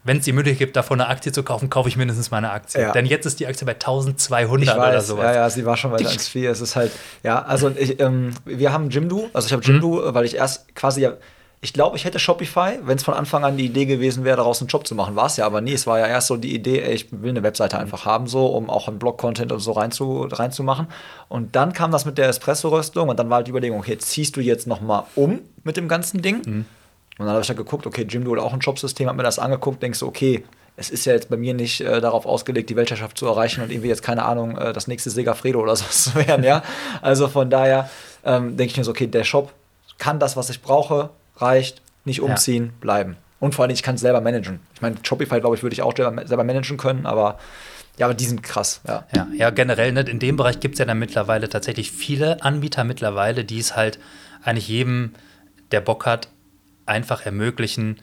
Speaker 2: Wenn es die Möglichkeit gibt, davon eine Aktie zu kaufen, kaufe ich mindestens mal eine Aktie.
Speaker 1: Ja.
Speaker 2: Denn jetzt ist die Aktie bei 1200
Speaker 1: Ich
Speaker 2: oder
Speaker 1: weiß,
Speaker 2: sowas.
Speaker 1: ja, ja, sie war schon bei ganz viel. Es ist halt, ja, also ich, ähm, wir haben Jimdo, also ich habe Jimdo,
Speaker 2: Mhm.
Speaker 1: weil ich erst quasi, ja, ich glaube, ich hätte Shopify, wenn es von Anfang an die Idee gewesen wäre, daraus einen Job zu machen. War es ja aber nie. Es war ja erst so die Idee, ey, ich will eine Webseite
Speaker 2: Mhm.
Speaker 1: einfach haben, so, um auch einen Blog-Content und so reinzu, reinzumachen. Und dann kam das mit der Espresso-Röstung und dann war halt die Überlegung, okay, ziehst du jetzt noch mal um mit dem ganzen Ding?
Speaker 2: Mhm.
Speaker 1: Und dann habe ich dann geguckt, okay, Jimdo hat auch ein Jobsystem, habe mir das angeguckt, denkst so, okay, es ist ja jetzt bei mir nicht äh, darauf ausgelegt, die Weltherrschaft zu erreichen und irgendwie jetzt, keine Ahnung, äh, das nächste Segafredo oder so zu werden, ja. Also von daher ähm, denke ich mir so, okay, der Shop kann das, was ich brauche, reicht, nicht umziehen, bleiben. Und vor allem, ich kann es selber managen. Ich meine, Shopify, glaube ich, würde ich auch selber selber managen können, aber ja, aber die sind krass, ja.
Speaker 2: Ja, ja generell, ne, in dem Bereich gibt es ja dann mittlerweile tatsächlich viele Anbieter mittlerweile, die es halt eigentlich jedem, der Bock hat, einfach ermöglichen,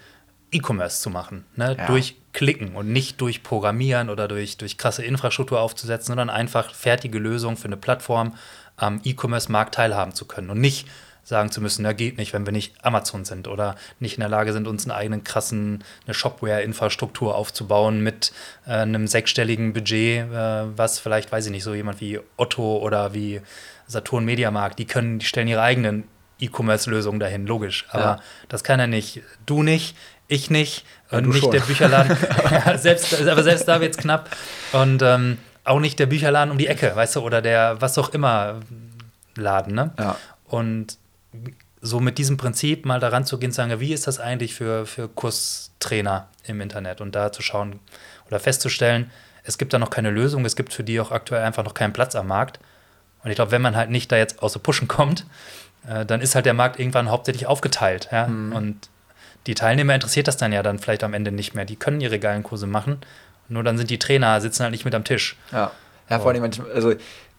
Speaker 2: E-Commerce zu machen. Ne?
Speaker 1: Ja.
Speaker 2: Durch Klicken und nicht durch Programmieren oder durch, durch krasse Infrastruktur aufzusetzen, sondern einfach fertige Lösungen für eine Plattform am E-Commerce-Markt teilhaben zu können und nicht sagen zu müssen, na geht nicht, wenn wir nicht Amazon sind oder nicht in der Lage sind, uns einen eigenen krassen eine Shopware-Infrastruktur aufzubauen mit äh, einem sechsstelligen Budget, äh, was vielleicht, weiß ich nicht, so jemand wie Otto oder wie Saturn Mediamarkt, die können, die stellen ihre eigenen E-Commerce-Lösungen dahin, logisch. Aber
Speaker 1: Ja.
Speaker 2: das kann er nicht. Du nicht, ich nicht, und
Speaker 1: du
Speaker 2: nicht
Speaker 1: schon.
Speaker 2: der Bücherladen. ja, selbst, aber selbst da wird es knapp. Und ähm, auch nicht der Bücherladen um die Ecke, weißt du, oder der was auch immer Laden, ne?
Speaker 1: Ja.
Speaker 2: Und so mit diesem Prinzip mal daran zu gehen, zu sagen, wie ist das eigentlich für, für Kurstrainer im Internet und da zu schauen oder festzustellen, es gibt da noch keine Lösung, es gibt für die auch aktuell einfach noch keinen Platz am Markt. Und ich glaube, wenn man halt nicht da jetzt aus der Pushen kommt, äh, dann ist halt der Markt irgendwann hauptsächlich aufgeteilt. Ja?
Speaker 1: Mhm.
Speaker 2: Und die Teilnehmer interessiert das dann ja dann vielleicht am Ende nicht mehr. Die können ihre geilen Kurse machen, nur dann sind die Trainer, sitzen halt nicht mit am Tisch.
Speaker 1: Ja, ja vor allem, also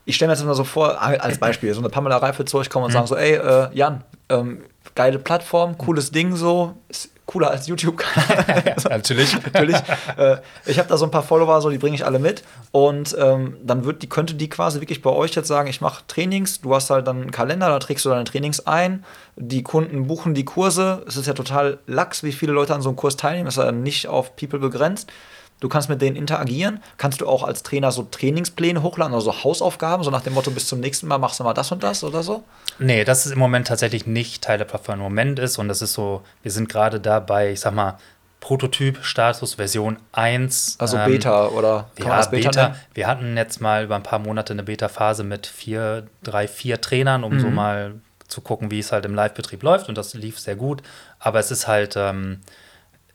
Speaker 1: ich stelle mir jetzt mal so vor, als Beispiel, so eine Pamela Reif wird zu euch kommen und sagen so, ey, äh, Jan, ähm, geile Plattform, cooles Ding so, ist cooler als YouTube-Kanal.
Speaker 2: Ja, natürlich.
Speaker 1: natürlich. Äh, ich habe da so ein paar Follower, so die bringe ich alle mit. Und ähm, dann wird die, könnte die quasi wirklich bei euch jetzt sagen, ich mache Trainings, du hast halt dann einen Kalender, da trägst du deine Trainings ein, die Kunden buchen die Kurse. Es ist ja total lax, wie viele Leute an so einem Kurs teilnehmen, ist ja nicht auf People begrenzt. Du kannst mit denen interagieren. Kannst du auch als Trainer so Trainingspläne hochladen, also Hausaufgaben, so nach dem Motto, bis zum nächsten Mal machst du mal das und das oder so?
Speaker 2: Nee, das ist im Moment tatsächlich nicht Teil der Plattform im Moment ist. Und das ist so, wir sind gerade da bei, ich sag mal, Prototyp, Status, Version 1.
Speaker 1: Also Beta oder
Speaker 2: kann ja, Beta, Beta Wir hatten jetzt mal über ein paar Monate eine Beta-Phase mit vier, drei, vier Trainern, um mhm. so mal zu gucken, wie es halt im Live-Betrieb läuft. Und das lief sehr gut. Aber es ist halt. Ähm,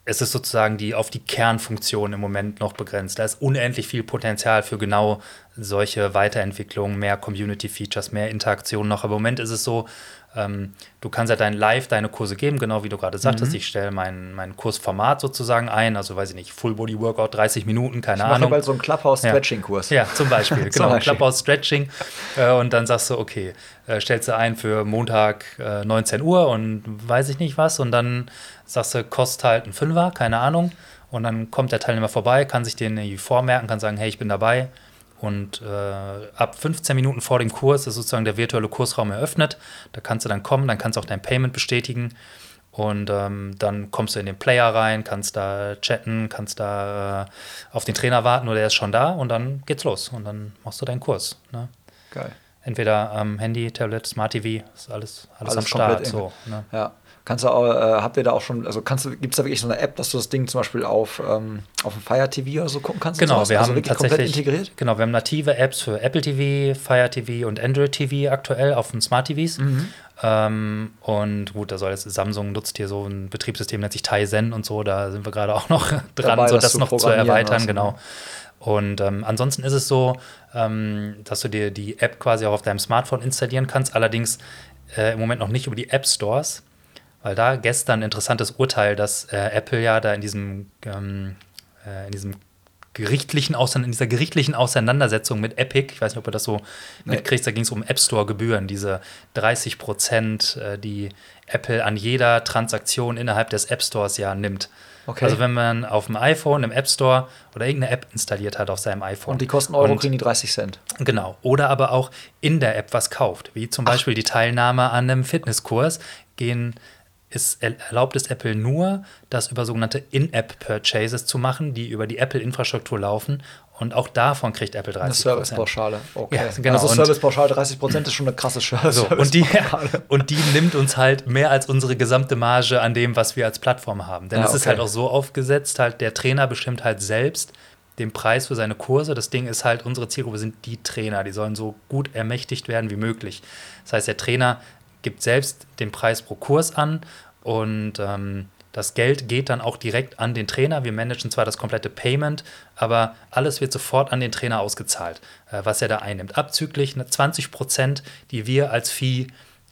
Speaker 2: es ist sozusagen die auf die Kernfunktion im Moment noch begrenzt. Da ist unendlich viel Potenzial für genau solche Weiterentwicklungen, mehr Community-Features, mehr Interaktion noch. Aber im Moment ist es so, ähm, du kannst ja dein Live deine Kurse geben, genau wie du gerade sagtest. Mhm. Ich stelle mein, mein Kursformat sozusagen ein, also weiß ich nicht, Full Body Workout, 30 Minuten, keine ich Ahnung. Ich
Speaker 1: bald so einen Clubhouse-Stretching-Kurs.
Speaker 2: Ja. ja. zum Beispiel, genau, Clubhouse-Stretching. Äh, und dann sagst du, okay, äh, stellst du ein für Montag äh, 19 Uhr und weiß ich nicht was. Und dann sagst du, kostet halt ein Fünfer, keine Ahnung. Und dann kommt der Teilnehmer vorbei, kann sich den irgendwie vormerken, kann sagen, hey, ich bin dabei und äh, ab 15 Minuten vor dem Kurs ist sozusagen der virtuelle Kursraum eröffnet. Da kannst du dann kommen, dann kannst du auch dein Payment bestätigen. Und ähm, dann kommst du in den Player rein, kannst da chatten, kannst da äh, auf den Trainer warten oder der ist schon da und dann geht's los. Und dann machst du deinen Kurs. Ne?
Speaker 1: Geil.
Speaker 2: Entweder am Handy, Tablet, Smart TV, ist alles, alles, alles am Start. So, ne?
Speaker 1: Ja. Kannst du auch, äh, habt ihr da auch schon, also kannst du, gibt es da wirklich so eine App, dass du das Ding zum Beispiel auf, ähm, auf dem Fire TV oder so gucken kannst?
Speaker 2: Genau, wir
Speaker 1: also
Speaker 2: haben tatsächlich integriert? Genau, wir haben native Apps für Apple TV, Fire TV und Android TV aktuell auf den Smart TVs. Mhm. Ähm, und gut, da soll jetzt Samsung nutzt hier so ein Betriebssystem, nennt sich Tizen und so, da sind wir gerade auch noch dran, Dabei, so das, das noch zu erweitern, genau. Und ähm, ansonsten ist es so, ähm, dass du dir die App quasi auch auf deinem Smartphone installieren kannst, allerdings äh, im Moment noch nicht über die App Stores. Weil da gestern ein interessantes Urteil, dass äh, Apple ja da in diesem, ähm, äh, in diesem gerichtlichen in dieser gerichtlichen Auseinandersetzung mit Epic, ich weiß nicht, ob ihr das so nee. mitkriegt, da ging es um App Store-Gebühren, diese 30 Prozent, äh, die Apple an jeder Transaktion innerhalb des App Stores ja nimmt. Okay. Also wenn man auf dem iPhone im App Store oder irgendeine App installiert hat auf seinem iPhone.
Speaker 1: Und die kosten Euro, und, kriegen die 30 Cent.
Speaker 2: Genau. Oder aber auch in der App was kauft, wie zum Ach. Beispiel die Teilnahme an einem Fitnesskurs, gehen ist, erlaubt es Apple nur, das über sogenannte In-App-Purchases zu machen, die über die Apple-Infrastruktur laufen. Und auch davon kriegt Apple 30 Eine
Speaker 1: Servicepauschale. Okay. Ja, genau. Also Servicepauschale 30 Prozent ist schon eine krasse Service.
Speaker 2: So, und, die, und die nimmt uns halt mehr als unsere gesamte Marge an dem, was wir als Plattform haben. Denn ja, es okay. ist halt auch so aufgesetzt, halt der Trainer bestimmt halt selbst den Preis für seine Kurse. Das Ding ist halt, unsere Zielgruppe sind die Trainer. Die sollen so gut ermächtigt werden wie möglich. Das heißt, der Trainer gibt selbst den Preis pro Kurs an und ähm, das Geld geht dann auch direkt an den Trainer. Wir managen zwar das komplette Payment, aber alles wird sofort an den Trainer ausgezahlt, äh, was er da einnimmt. Abzüglich 20 Prozent, die wir als Fee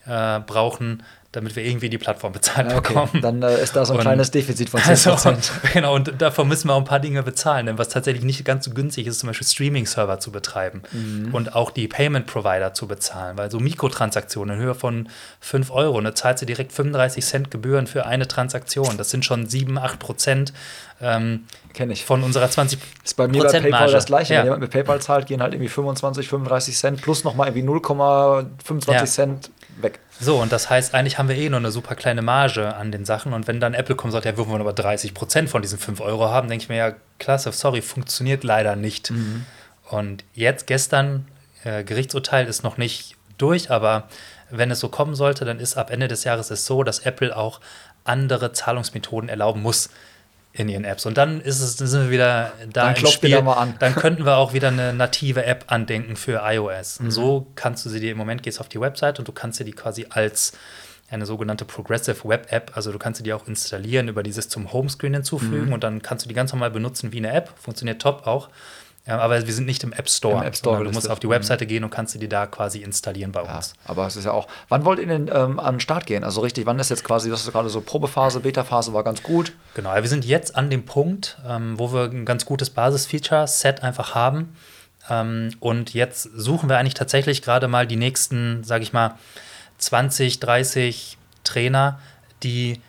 Speaker 2: äh, brauchen, damit wir irgendwie die Plattform bezahlt okay. bekommen.
Speaker 1: Dann äh, ist da so ein und kleines Defizit von 10%. Also,
Speaker 2: genau, und davon müssen wir auch ein paar Dinge bezahlen. Denn was tatsächlich nicht ganz so günstig ist, zum Beispiel Streaming-Server zu betreiben mhm. und auch die Payment-Provider zu bezahlen. Weil so Mikrotransaktionen in Höhe von 5 Euro, da zahlst du direkt 35 Cent Gebühren für eine Transaktion. Das sind schon 7, 8 Prozent. Ähm,
Speaker 1: Kenne ich.
Speaker 2: Von unserer 20
Speaker 1: Ist bei mir bei PayPal Marge. das gleiche. Ja. Wenn jemand mit PayPal zahlt, gehen halt irgendwie 25, 35 Cent plus nochmal irgendwie 0,25 ja. Cent weg.
Speaker 2: So, und das heißt, eigentlich haben wir eh nur eine super kleine Marge an den Sachen. Und wenn dann Apple kommt und sagt, ja, wir wollen aber 30 Prozent von diesen 5 Euro haben, denke ich mir, ja, klasse, sorry, funktioniert leider nicht. Mhm. Und jetzt, gestern, äh, Gerichtsurteil ist noch nicht durch, aber wenn es so kommen sollte, dann ist ab Ende des Jahres es so, dass Apple auch andere Zahlungsmethoden erlauben muss in ihren Apps. Und dann ist es, dann sind wir wieder da
Speaker 1: dann im Spiel. Mal an.
Speaker 2: Dann könnten wir auch wieder eine native App andenken für iOS. Mhm. So kannst du sie dir im Moment gehst auf die Website und du kannst dir die quasi als eine sogenannte Progressive Web App, also du kannst sie dir auch installieren, über dieses zum Homescreen hinzufügen mhm. und dann kannst du die ganz normal benutzen wie eine App. Funktioniert top auch. Ja, aber wir sind nicht im App Store.
Speaker 1: Im App Store
Speaker 2: du musst auf die Webseite gehen und kannst sie dir da quasi installieren bei
Speaker 1: Ja,
Speaker 2: uns.
Speaker 1: aber es ist ja auch. Wann wollt ihr denn ähm, an den Start gehen? Also richtig, wann ist jetzt quasi, das ist gerade so Probephase, Beta-Phase war ganz gut.
Speaker 2: Genau, ja, wir sind jetzt an dem Punkt, ähm, wo wir ein ganz gutes Basis-Feature-Set einfach haben. Ähm, und jetzt suchen wir eigentlich tatsächlich gerade mal die nächsten, sage ich mal, 20, 30 Trainer, die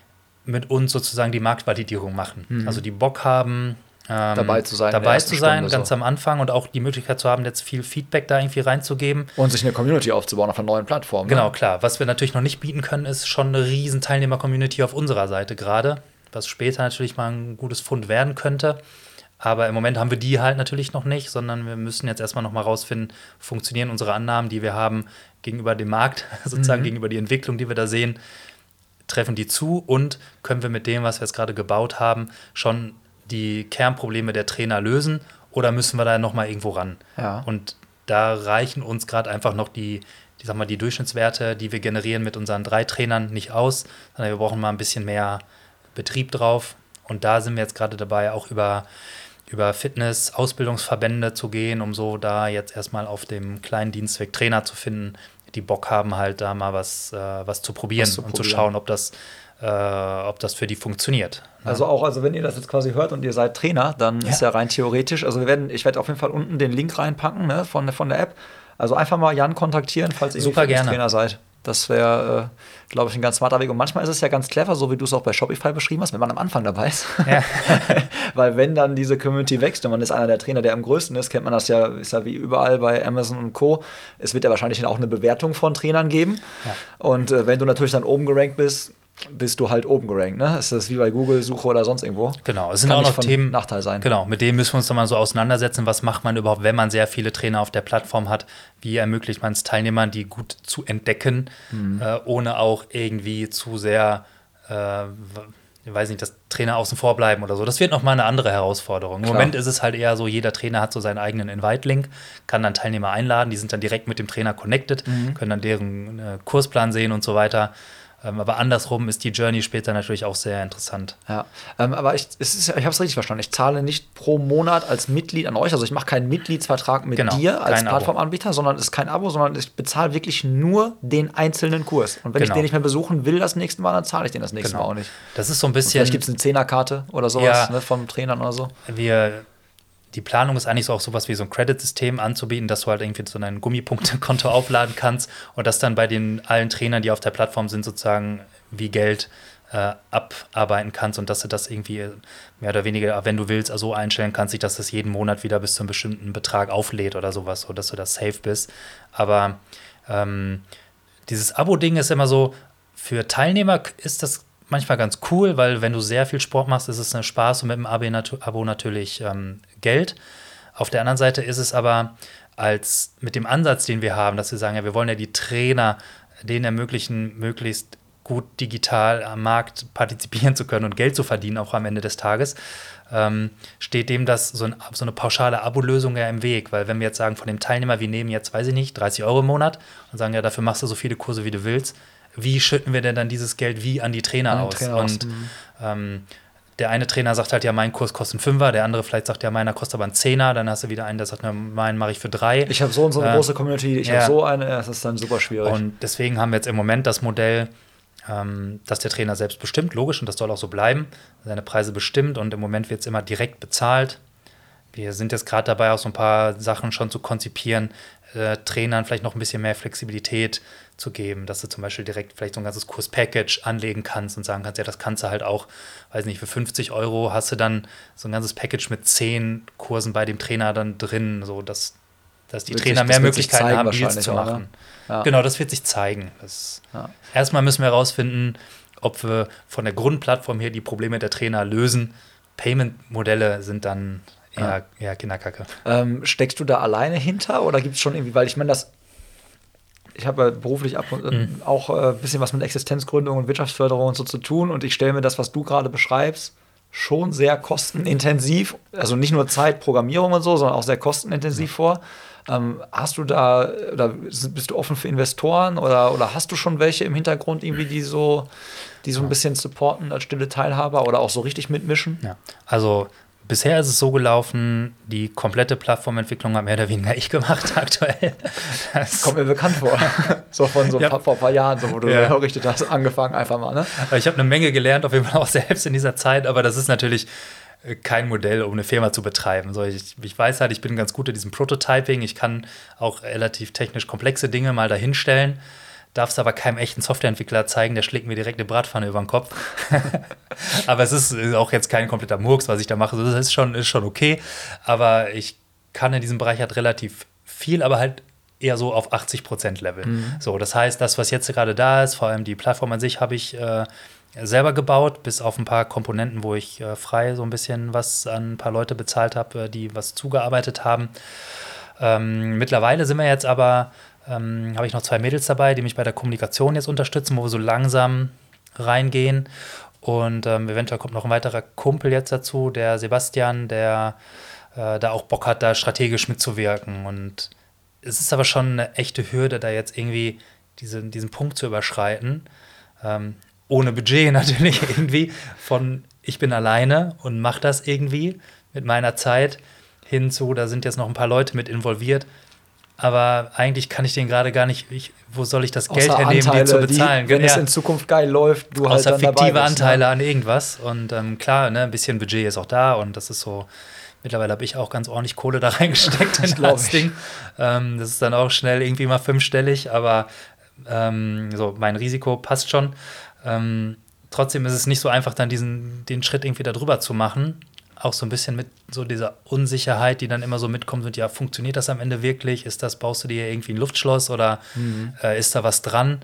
Speaker 2: mit uns sozusagen die Marktvalidierung machen. Also die Bock haben, ähm,
Speaker 1: Mhm. Dabei zu sein
Speaker 2: dabei zu sein,
Speaker 1: Stunde
Speaker 2: ganz
Speaker 1: so.
Speaker 2: am Anfang und auch die Möglichkeit zu haben, jetzt viel Feedback da irgendwie reinzugeben.
Speaker 1: Und sich eine Community aufzubauen auf einer neuen Plattform.
Speaker 2: Genau,
Speaker 1: Ne?
Speaker 2: klar. Was wir natürlich noch nicht bieten können, ist schon eine riesen Teilnehmer-Community auf unserer Seite gerade, was später natürlich mal ein gutes Fund werden könnte. Aber im Moment haben wir die halt natürlich noch nicht, sondern wir müssen jetzt erstmal noch mal rausfinden, funktionieren unsere Annahmen, die wir haben gegenüber dem Markt, sozusagen gegenüber die Entwicklung, die wir da sehen, treffen die zu und können wir mit dem, was wir jetzt gerade gebaut haben, schon die Kernprobleme der Trainer lösen oder müssen wir da noch mal irgendwo ran?
Speaker 1: Ja.
Speaker 2: Und da reichen uns gerade einfach noch die, die, sag mal, die Durchschnittswerte, die wir generieren mit unseren drei Trainern, nicht aus, sondern wir brauchen mal ein bisschen mehr Betrieb drauf. Und da sind wir jetzt gerade dabei, auch über, über Fitness-Ausbildungsverbände zu gehen, um so da jetzt erstmal auf dem kleinen Dienstweg Trainer zu finden, die Bock haben, halt da mal was, äh, was zu probieren
Speaker 1: Was zu
Speaker 2: und zu
Speaker 1: probieren.
Speaker 2: schauen, ob das, äh, ob das für die funktioniert.
Speaker 1: Also auch, also wenn ihr das jetzt quasi hört und ihr seid Trainer, dann ist ja rein theoretisch, also wir werden, ich werde auf jeden Fall unten den Link reinpacken ne, von, der- von der App. Also einfach mal Jan kontaktieren, falls ihr
Speaker 2: Super gerne.
Speaker 1: Trainer seid. Das wäre, äh, glaube ich, ein ganz smarter Weg. Und manchmal ist es ja ganz clever, so wie du es auch bei Shopify beschrieben hast, wenn man am Anfang dabei ist.
Speaker 2: Ja.
Speaker 1: Weil wenn dann diese Community wächst und man ist einer der Trainer, der am größten ist, kennt man das ja, ist ja wie überall bei Amazon und Co. Es wird ja wahrscheinlich auch eine Bewertung von Trainern geben.
Speaker 2: Ja.
Speaker 1: Und äh, wenn du natürlich dann oben gerankt bist, bist du halt oben gerankt. Ne? Ist wie bei Google-Suche oder sonst irgendwo.
Speaker 2: Genau, es sind
Speaker 1: Kann
Speaker 2: auch noch Themen.
Speaker 1: Nachteil sein.
Speaker 2: Genau, mit dem müssen wir uns dann mal so auseinandersetzen. Was macht man überhaupt, wenn man sehr viele Trainer auf der Plattform hat? Wie ermöglicht man es Teilnehmern, die gut zu entdecken,
Speaker 1: Mhm.
Speaker 2: äh, ohne auch irgendwie zu sehr, äh, ich weiß nicht, dass Trainer außen vor bleiben oder so. Das wird nochmal eine andere Herausforderung. Im
Speaker 1: Klar.
Speaker 2: Moment ist es halt eher so, jeder Trainer hat so seinen eigenen Invite-Link, kann dann Teilnehmer einladen, die sind dann direkt mit dem Trainer connected,
Speaker 1: Mhm.
Speaker 2: können dann deren äh, Kursplan sehen und so weiter. Ähm, aber andersrum ist die Journey später natürlich auch sehr interessant.
Speaker 1: Ja, ähm, aber ich, ist, ich habe es richtig verstanden. Ich zahle nicht pro Monat als Mitglied an euch. Also ich mache keinen Mitgliedsvertrag mit
Speaker 2: Genau,
Speaker 1: dir als. Plattformanbieter, sondern es ist kein Abo, sondern ich bezahle wirklich nur den einzelnen Kurs. Und wenn ich
Speaker 2: Genau.
Speaker 1: den nicht mehr besuchen will das nächste Mal, dann zahle ich den das nächste
Speaker 2: Genau.
Speaker 1: Mal auch nicht.
Speaker 2: Das ist so ein
Speaker 1: Vielleicht
Speaker 2: bisschen.
Speaker 1: gibt es eine Zehnerkarte oder sowas
Speaker 2: Ja.
Speaker 1: ne, vom Trainern oder so.
Speaker 2: wir, die Planung ist eigentlich so auch sowas wie so ein Credit-System anzubieten, dass du halt irgendwie so ein Gummipunktekonto aufladen kannst und das dann bei den allen Trainern, die auf der Plattform sind, sozusagen wie Geld äh, abarbeiten kannst und dass du das irgendwie mehr oder weniger, wenn du willst, so einstellen kannst, dass das jeden Monat wieder bis zu einem bestimmten Betrag auflädt oder sowas, so dass du das safe bist. Aber ähm, dieses Abo-Ding ist immer so, für Teilnehmer ist das manchmal ganz cool, weil wenn du sehr viel Sport machst, ist es ein Spaß und mit dem Abo, natürlich ähm, Geld. Auf der anderen Seite ist es aber als mit dem Ansatz, den wir haben, dass wir sagen, ja, wir wollen ja die Trainer denen ermöglichen, möglichst gut digital am Markt partizipieren zu können und Geld zu verdienen, auch am Ende des Tages, ähm, steht dem das so, ein, so eine pauschale Abo-Lösung ja im Weg. Weil wenn wir jetzt sagen, von dem Teilnehmer, wir nehmen jetzt, weiß ich nicht, 30 Euro im Monat und sagen, ja, dafür machst du so viele Kurse, wie du willst, wie schütten wir denn dann dieses Geld wie an die Trainer
Speaker 1: An
Speaker 2: aus?
Speaker 1: Trainer
Speaker 2: und
Speaker 1: mhm.
Speaker 2: ähm, der eine Trainer sagt halt, ja, mein Kurs kostet einen Fünfer, der andere vielleicht sagt, ja, meiner kostet aber einen Zehner, dann hast du wieder einen, der sagt, na, meinen mache ich für drei.
Speaker 1: Ich habe so und so eine
Speaker 2: Äh,
Speaker 1: große Community, ich
Speaker 2: ja.
Speaker 1: habe so eine, das ist dann super schwierig.
Speaker 2: Und deswegen haben wir jetzt im Moment das Modell, ähm, dass der Trainer selbst bestimmt, logisch, und das soll auch so bleiben, seine Preise bestimmt und im Moment wird es immer direkt bezahlt. Wir sind jetzt gerade dabei, auch so ein paar Sachen schon zu konzipieren, äh, Trainern vielleicht noch ein bisschen mehr Flexibilität zu geben, dass du zum Beispiel direkt vielleicht so ein ganzes Kurspackage anlegen kannst und sagen kannst, ja, das kannst du halt auch, weiß nicht, für 50 Euro hast du dann so ein ganzes Package mit 10 Kursen bei dem Trainer dann drin, so dass, dass die
Speaker 1: Wird
Speaker 2: Trainer
Speaker 1: sich-
Speaker 2: mehr Möglichkeiten haben, Deals zu machen.
Speaker 1: Ja.
Speaker 2: Genau, das wird sich zeigen. Das
Speaker 1: Ja.
Speaker 2: Erstmal müssen wir herausfinden, ob wir von der Grundplattform her die Probleme der Trainer lösen. Payment-Modelle sind dann eher, eher Kinderkacke.
Speaker 1: Ähm, steckst du da alleine hinter oder gibt es schon irgendwie, weil ich meine, das. Ich habe ja beruflich ab und, äh,
Speaker 2: Mhm.
Speaker 1: auch ein äh, bisschen was mit Existenzgründung und Wirtschaftsförderung und so zu tun und ich stelle mir das, was du gerade beschreibst, schon sehr kostenintensiv, also nicht nur Zeit, Programmierung und so, sondern auch sehr kostenintensiv vor. Ähm, hast du da, oder bist du offen für Investoren oder, oder hast du schon welche im Hintergrund irgendwie, die so, die so ein bisschen supporten als stille Teilhaber oder auch so richtig mitmischen?
Speaker 2: Ja. Also bisher ist es so gelaufen, die komplette Plattformentwicklung hat mehr oder weniger ich gemacht aktuell.
Speaker 1: Das kommt mir bekannt vor. so von so
Speaker 2: Ja.
Speaker 1: paar, vor ein paar Jahren, so, wo du
Speaker 2: Ja.
Speaker 1: ja. errichtet hast, angefangen einfach mal, ne?
Speaker 2: Ich habe eine Menge gelernt, auf jeden Fall auch selbst in dieser Zeit, aber das ist natürlich äh, kein Modell, um eine Firma zu betreiben. So, ich, ich weiß halt, ich bin ganz gut in diesem Prototyping. Ich kann auch relativ technisch komplexe Dinge mal dahinstellen, darf es aber keinem echten Softwareentwickler zeigen, der schlägt mir direkt eine Bratpfanne über den Kopf. aber es ist auch jetzt kein kompletter Murks, was ich da mache. Das ist schon, ist schon okay. Aber ich kann in diesem Bereich halt relativ viel, aber halt eher so auf 80% Level. So, das heißt, das, was jetzt gerade da ist, vor allem die Plattform an sich, habe ich äh, selber gebaut, bis auf ein paar Komponenten, wo ich äh, frei so ein bisschen was an ein paar Leute bezahlt habe, äh, die was zugearbeitet haben. Ähm, mittlerweile sind wir jetzt aber, ähm, habe ich noch zwei Mädels dabei, die mich bei der Kommunikation jetzt unterstützen, wo wir so langsam reingehen. Und ähm, eventuell kommt noch ein weiterer Kumpel jetzt dazu, der Sebastian, der äh, da auch Bock hat, da strategisch mitzuwirken. Und es ist aber schon eine echte Hürde, da jetzt irgendwie diese, diesen Punkt zu überschreiten. Ähm, ohne Budget natürlich irgendwie von ich bin alleine und mache das irgendwie mit meiner Zeit hinzu, da sind jetzt noch ein paar Leute mit involviert. Aber eigentlich kann ich den gerade gar nicht, ich, wo soll ich das Geld
Speaker 1: Außer
Speaker 2: hernehmen, die
Speaker 1: Anteile,
Speaker 2: zu bezahlen?
Speaker 1: wenn es
Speaker 2: Ja.
Speaker 1: in Zukunft geil läuft, du halt
Speaker 2: Außer
Speaker 1: dann dabei
Speaker 2: fiktive
Speaker 1: bist,
Speaker 2: Anteile
Speaker 1: Ne?
Speaker 2: an irgendwas. Und ähm, klar, ne, ein bisschen Budget ist auch da und das ist so. Mittlerweile habe ich auch ganz ordentlich Kohle da reingesteckt in das. Ding. Ähm, das ist dann auch schnell irgendwie mal fünfstellig, aber ähm, so mein Risiko passt schon. Ähm, trotzdem ist es nicht so einfach, dann diesen den Schritt irgendwie da drüber zu machen. Auch so ein bisschen mit so dieser Unsicherheit, die dann immer so mitkommt, und ja, funktioniert das am Ende wirklich? Ist das, baust du dir irgendwie ein Luftschloss oder äh, ist da was dran?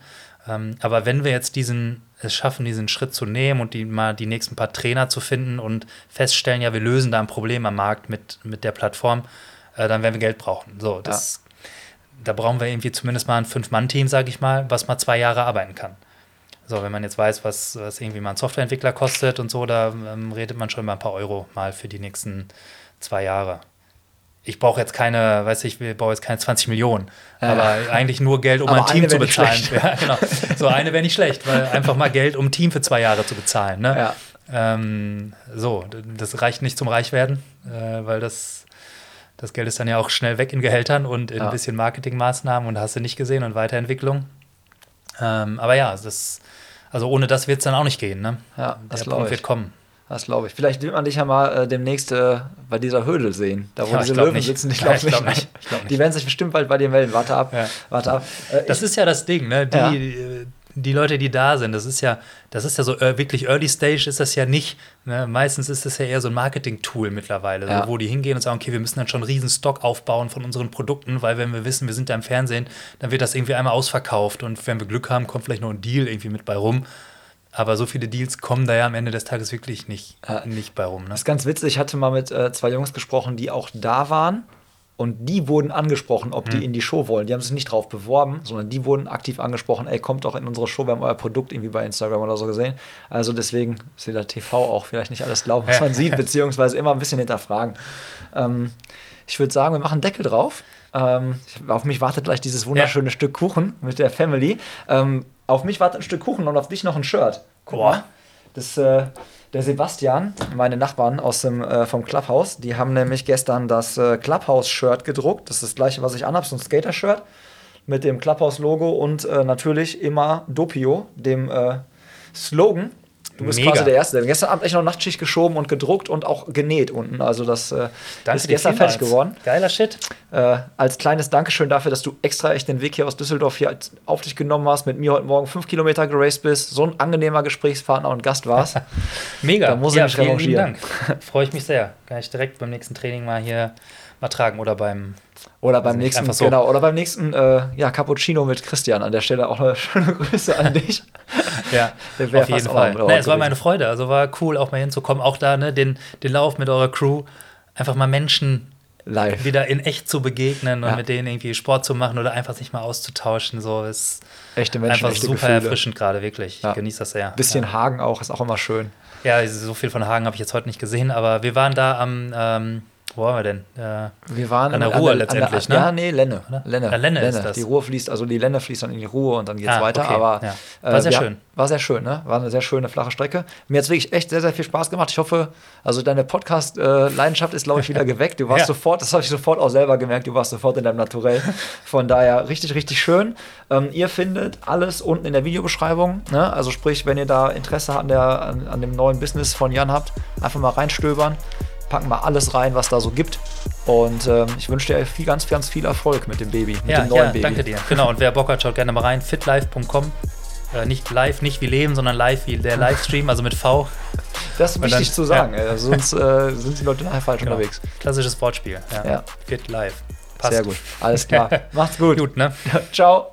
Speaker 2: Ähm, aber wenn wir jetzt diesen, es schaffen, diesen Schritt zu nehmen und die, mal die nächsten paar Trainer zu finden und feststellen, ja, wir lösen da ein Problem am Markt mit, mit der Plattform, äh, dann werden wir Geld brauchen. So, das, da brauchen wir irgendwie zumindest mal ein Fünf-Mann-Team, sage ich mal, was mal zwei Jahre arbeiten kann. So, wenn man jetzt weiß, was, was irgendwie mal ein Softwareentwickler kostet und so, da ähm, redet man schon über ein paar Euro mal für die nächsten zwei Jahre. Ich brauche jetzt keine, weiß ich, wir brauchen jetzt keine 20 Millionen,
Speaker 1: Ja.
Speaker 2: aber eigentlich nur Geld, um
Speaker 1: Aber
Speaker 2: ein Team zu bezahlen. Ja, genau. So eine wäre nicht schlecht, weil einfach mal Geld, um ein Team für zwei Jahre zu bezahlen. Ne?
Speaker 1: Ja.
Speaker 2: Ähm, so, das reicht nicht zum Reichwerden, äh, weil das, das Geld ist dann ja auch schnell weg in Gehältern und in ein bisschen Marketingmaßnahmen und hast du nicht gesehen und Weiterentwicklung. Ähm, aber ja, das, also ohne das wird es dann auch nicht gehen. Ne?
Speaker 1: Ja, das
Speaker 2: Der Punkt
Speaker 1: ich.
Speaker 2: wird kommen.
Speaker 1: Das glaube ich. Vielleicht wird man dich ja mal äh, demnächst äh, bei dieser Höhle sehen, da wo
Speaker 2: Ja,
Speaker 1: diese Löwen
Speaker 2: nicht.
Speaker 1: sitzen. Ich glaube
Speaker 2: glaub nicht. Ich glaub nicht.
Speaker 1: Die werden sich bestimmt bald bei dir melden. Warte ab.
Speaker 2: Ja.
Speaker 1: Warte ab. Äh,
Speaker 2: Das ist ja das Ding, ne? Die, äh, die Leute, die da sind, das ist ja, das ist ja so äh, wirklich Early Stage ist das ja nicht. Ne? Meistens ist das ja eher so ein Marketing-Tool mittlerweile,
Speaker 1: Ja.
Speaker 2: so, wo die hingehen und sagen, okay, wir müssen dann schon einen riesen Stock aufbauen von unseren Produkten, weil wenn wir wissen, wir sind da im Fernsehen, dann wird das irgendwie einmal ausverkauft und wenn wir Glück haben, kommt vielleicht noch ein Deal irgendwie mit bei rum. Aber so viele Deals kommen da ja am Ende des Tages wirklich nicht,
Speaker 1: Ja.
Speaker 2: nicht bei rum. Ne?
Speaker 1: Das ist ganz witzig. Ich hatte mal mit äh, zwei Jungs gesprochen, die auch da waren. Und die wurden angesprochen, ob
Speaker 2: Hm.
Speaker 1: die in die Show wollen. Die haben sich nicht drauf beworben, sondern die wurden aktiv angesprochen, ey, kommt doch in unsere Show, wir haben euer Produkt irgendwie bei Instagram oder so gesehen. Also deswegen ist wieder TV auch vielleicht nicht alles glauben, was
Speaker 2: Ja.
Speaker 1: man sieht, beziehungsweise immer ein bisschen hinterfragen. Ähm, ich würde sagen, wir machen Deckel drauf. Ähm, auf mich wartet gleich dieses wunderschöne Stück Kuchen mit der Family. Ähm, auf mich wartet ein Stück Kuchen und auf dich noch ein Shirt. Guck
Speaker 2: Boah.
Speaker 1: Das, äh, der Sebastian, meine Nachbarn aus dem, äh, vom Clubhouse, die haben nämlich gestern das äh, Clubhouse-Shirt gedruckt. Das ist das gleiche, was ich anhabe, so ein Skater-Shirt mit dem Clubhouse-Logo und äh, natürlich immer Dopio, dem äh, Slogan. Du bist
Speaker 2: Mega.
Speaker 1: quasi der Erste. Hat gestern Abend echt noch Nachtschicht geschoben und gedruckt und auch genäht unten. Also das äh, ist gestern fertig geworden.
Speaker 2: Geiler Shit.
Speaker 1: Äh, als kleines Dankeschön dafür, dass du extra echt den Weg hier aus Düsseldorf hier auf dich genommen hast, mit mir heute Morgen fünf Kilometer geraced bist, so ein angenehmer Gesprächspartner und Gast warst.
Speaker 2: Mega.
Speaker 1: Da muss ich mich
Speaker 2: vielen. Dank. Freue ich mich sehr. Kann ich direkt beim nächsten Training mal hier mal tragen oder beim
Speaker 1: Oder beim
Speaker 2: nicht,
Speaker 1: nächsten,
Speaker 2: so.
Speaker 1: genau, oder beim nächsten äh, ja, Cappuccino mit Christian. An der Stelle auch eine schöne Grüße an dich.
Speaker 2: Ja, auf jeden Fall. Nee, es war meine Freude. Also war cool, auch mal hinzukommen. Auch da, ne, den, den Lauf mit eurer Crew. Einfach mal Menschen
Speaker 1: Live.
Speaker 2: wieder in echt zu begegnen und
Speaker 1: Ja.
Speaker 2: mit denen irgendwie Sport zu machen oder einfach sich mal auszutauschen. So ist
Speaker 1: Echte Menschen,
Speaker 2: einfach
Speaker 1: echte
Speaker 2: super
Speaker 1: Gefühle.
Speaker 2: erfrischend gerade, wirklich.
Speaker 1: Ja.
Speaker 2: Ich genieße das sehr.
Speaker 1: Bisschen Hagen auch, ist auch immer schön.
Speaker 2: Ja, so viel von Hagen habe ich jetzt heute nicht gesehen, aber wir waren da am, ähm, Wo waren wir denn? Äh,
Speaker 1: Wir waren
Speaker 2: An der
Speaker 1: an
Speaker 2: Ruhr
Speaker 1: an
Speaker 2: letztendlich, ne?
Speaker 1: Ja, nee, Lenne. Lenne.
Speaker 2: Ja, Lenne ist das.
Speaker 1: Die Ruhr fließt, also die Lenne fließt dann in die Ruhr und dann geht's
Speaker 2: Ah,
Speaker 1: weiter.
Speaker 2: okay,
Speaker 1: Aber
Speaker 2: ja. War
Speaker 1: äh,
Speaker 2: sehr
Speaker 1: wir-
Speaker 2: schön.
Speaker 1: War sehr schön, ne? War eine sehr schöne flache Strecke. Mir hat es wirklich echt sehr, sehr viel Spaß gemacht. Ich hoffe, also deine Podcast-Leidenschaft ist, glaube ich, wieder geweckt. Du warst sofort, das habe ich sofort auch selber gemerkt, du warst sofort in deinem Naturell. Von daher richtig, richtig schön. Ähm, ihr findet alles unten in der Videobeschreibung. Ne? Also sprich, wenn ihr da Interesse an, der, an, an dem neuen Business von Jan habt, einfach mal reinstöbern. Packen mal alles rein, was da so gibt. Und ähm, ich wünsche dir viel, ganz, ganz viel Erfolg mit dem Baby, mit
Speaker 2: ja,
Speaker 1: dem neuen
Speaker 2: ja,
Speaker 1: Baby.
Speaker 2: danke dir. Genau, und wer Bock hat, schaut gerne mal rein. fitlife.com. Äh, nicht live, nicht wie Leben, sondern live wie der Livestream, also mit V.
Speaker 1: Das ist wichtig
Speaker 2: dann-
Speaker 1: zu sagen, ey, sonst äh, sind die Leute nachher falsch
Speaker 2: Genau.
Speaker 1: unterwegs.
Speaker 2: Klassisches Wortspiel. Ja.
Speaker 1: Ja.
Speaker 2: Fit live. Passt.
Speaker 1: Sehr gut. Alles klar. Macht's gut.
Speaker 2: Gut, ne?
Speaker 1: Ciao.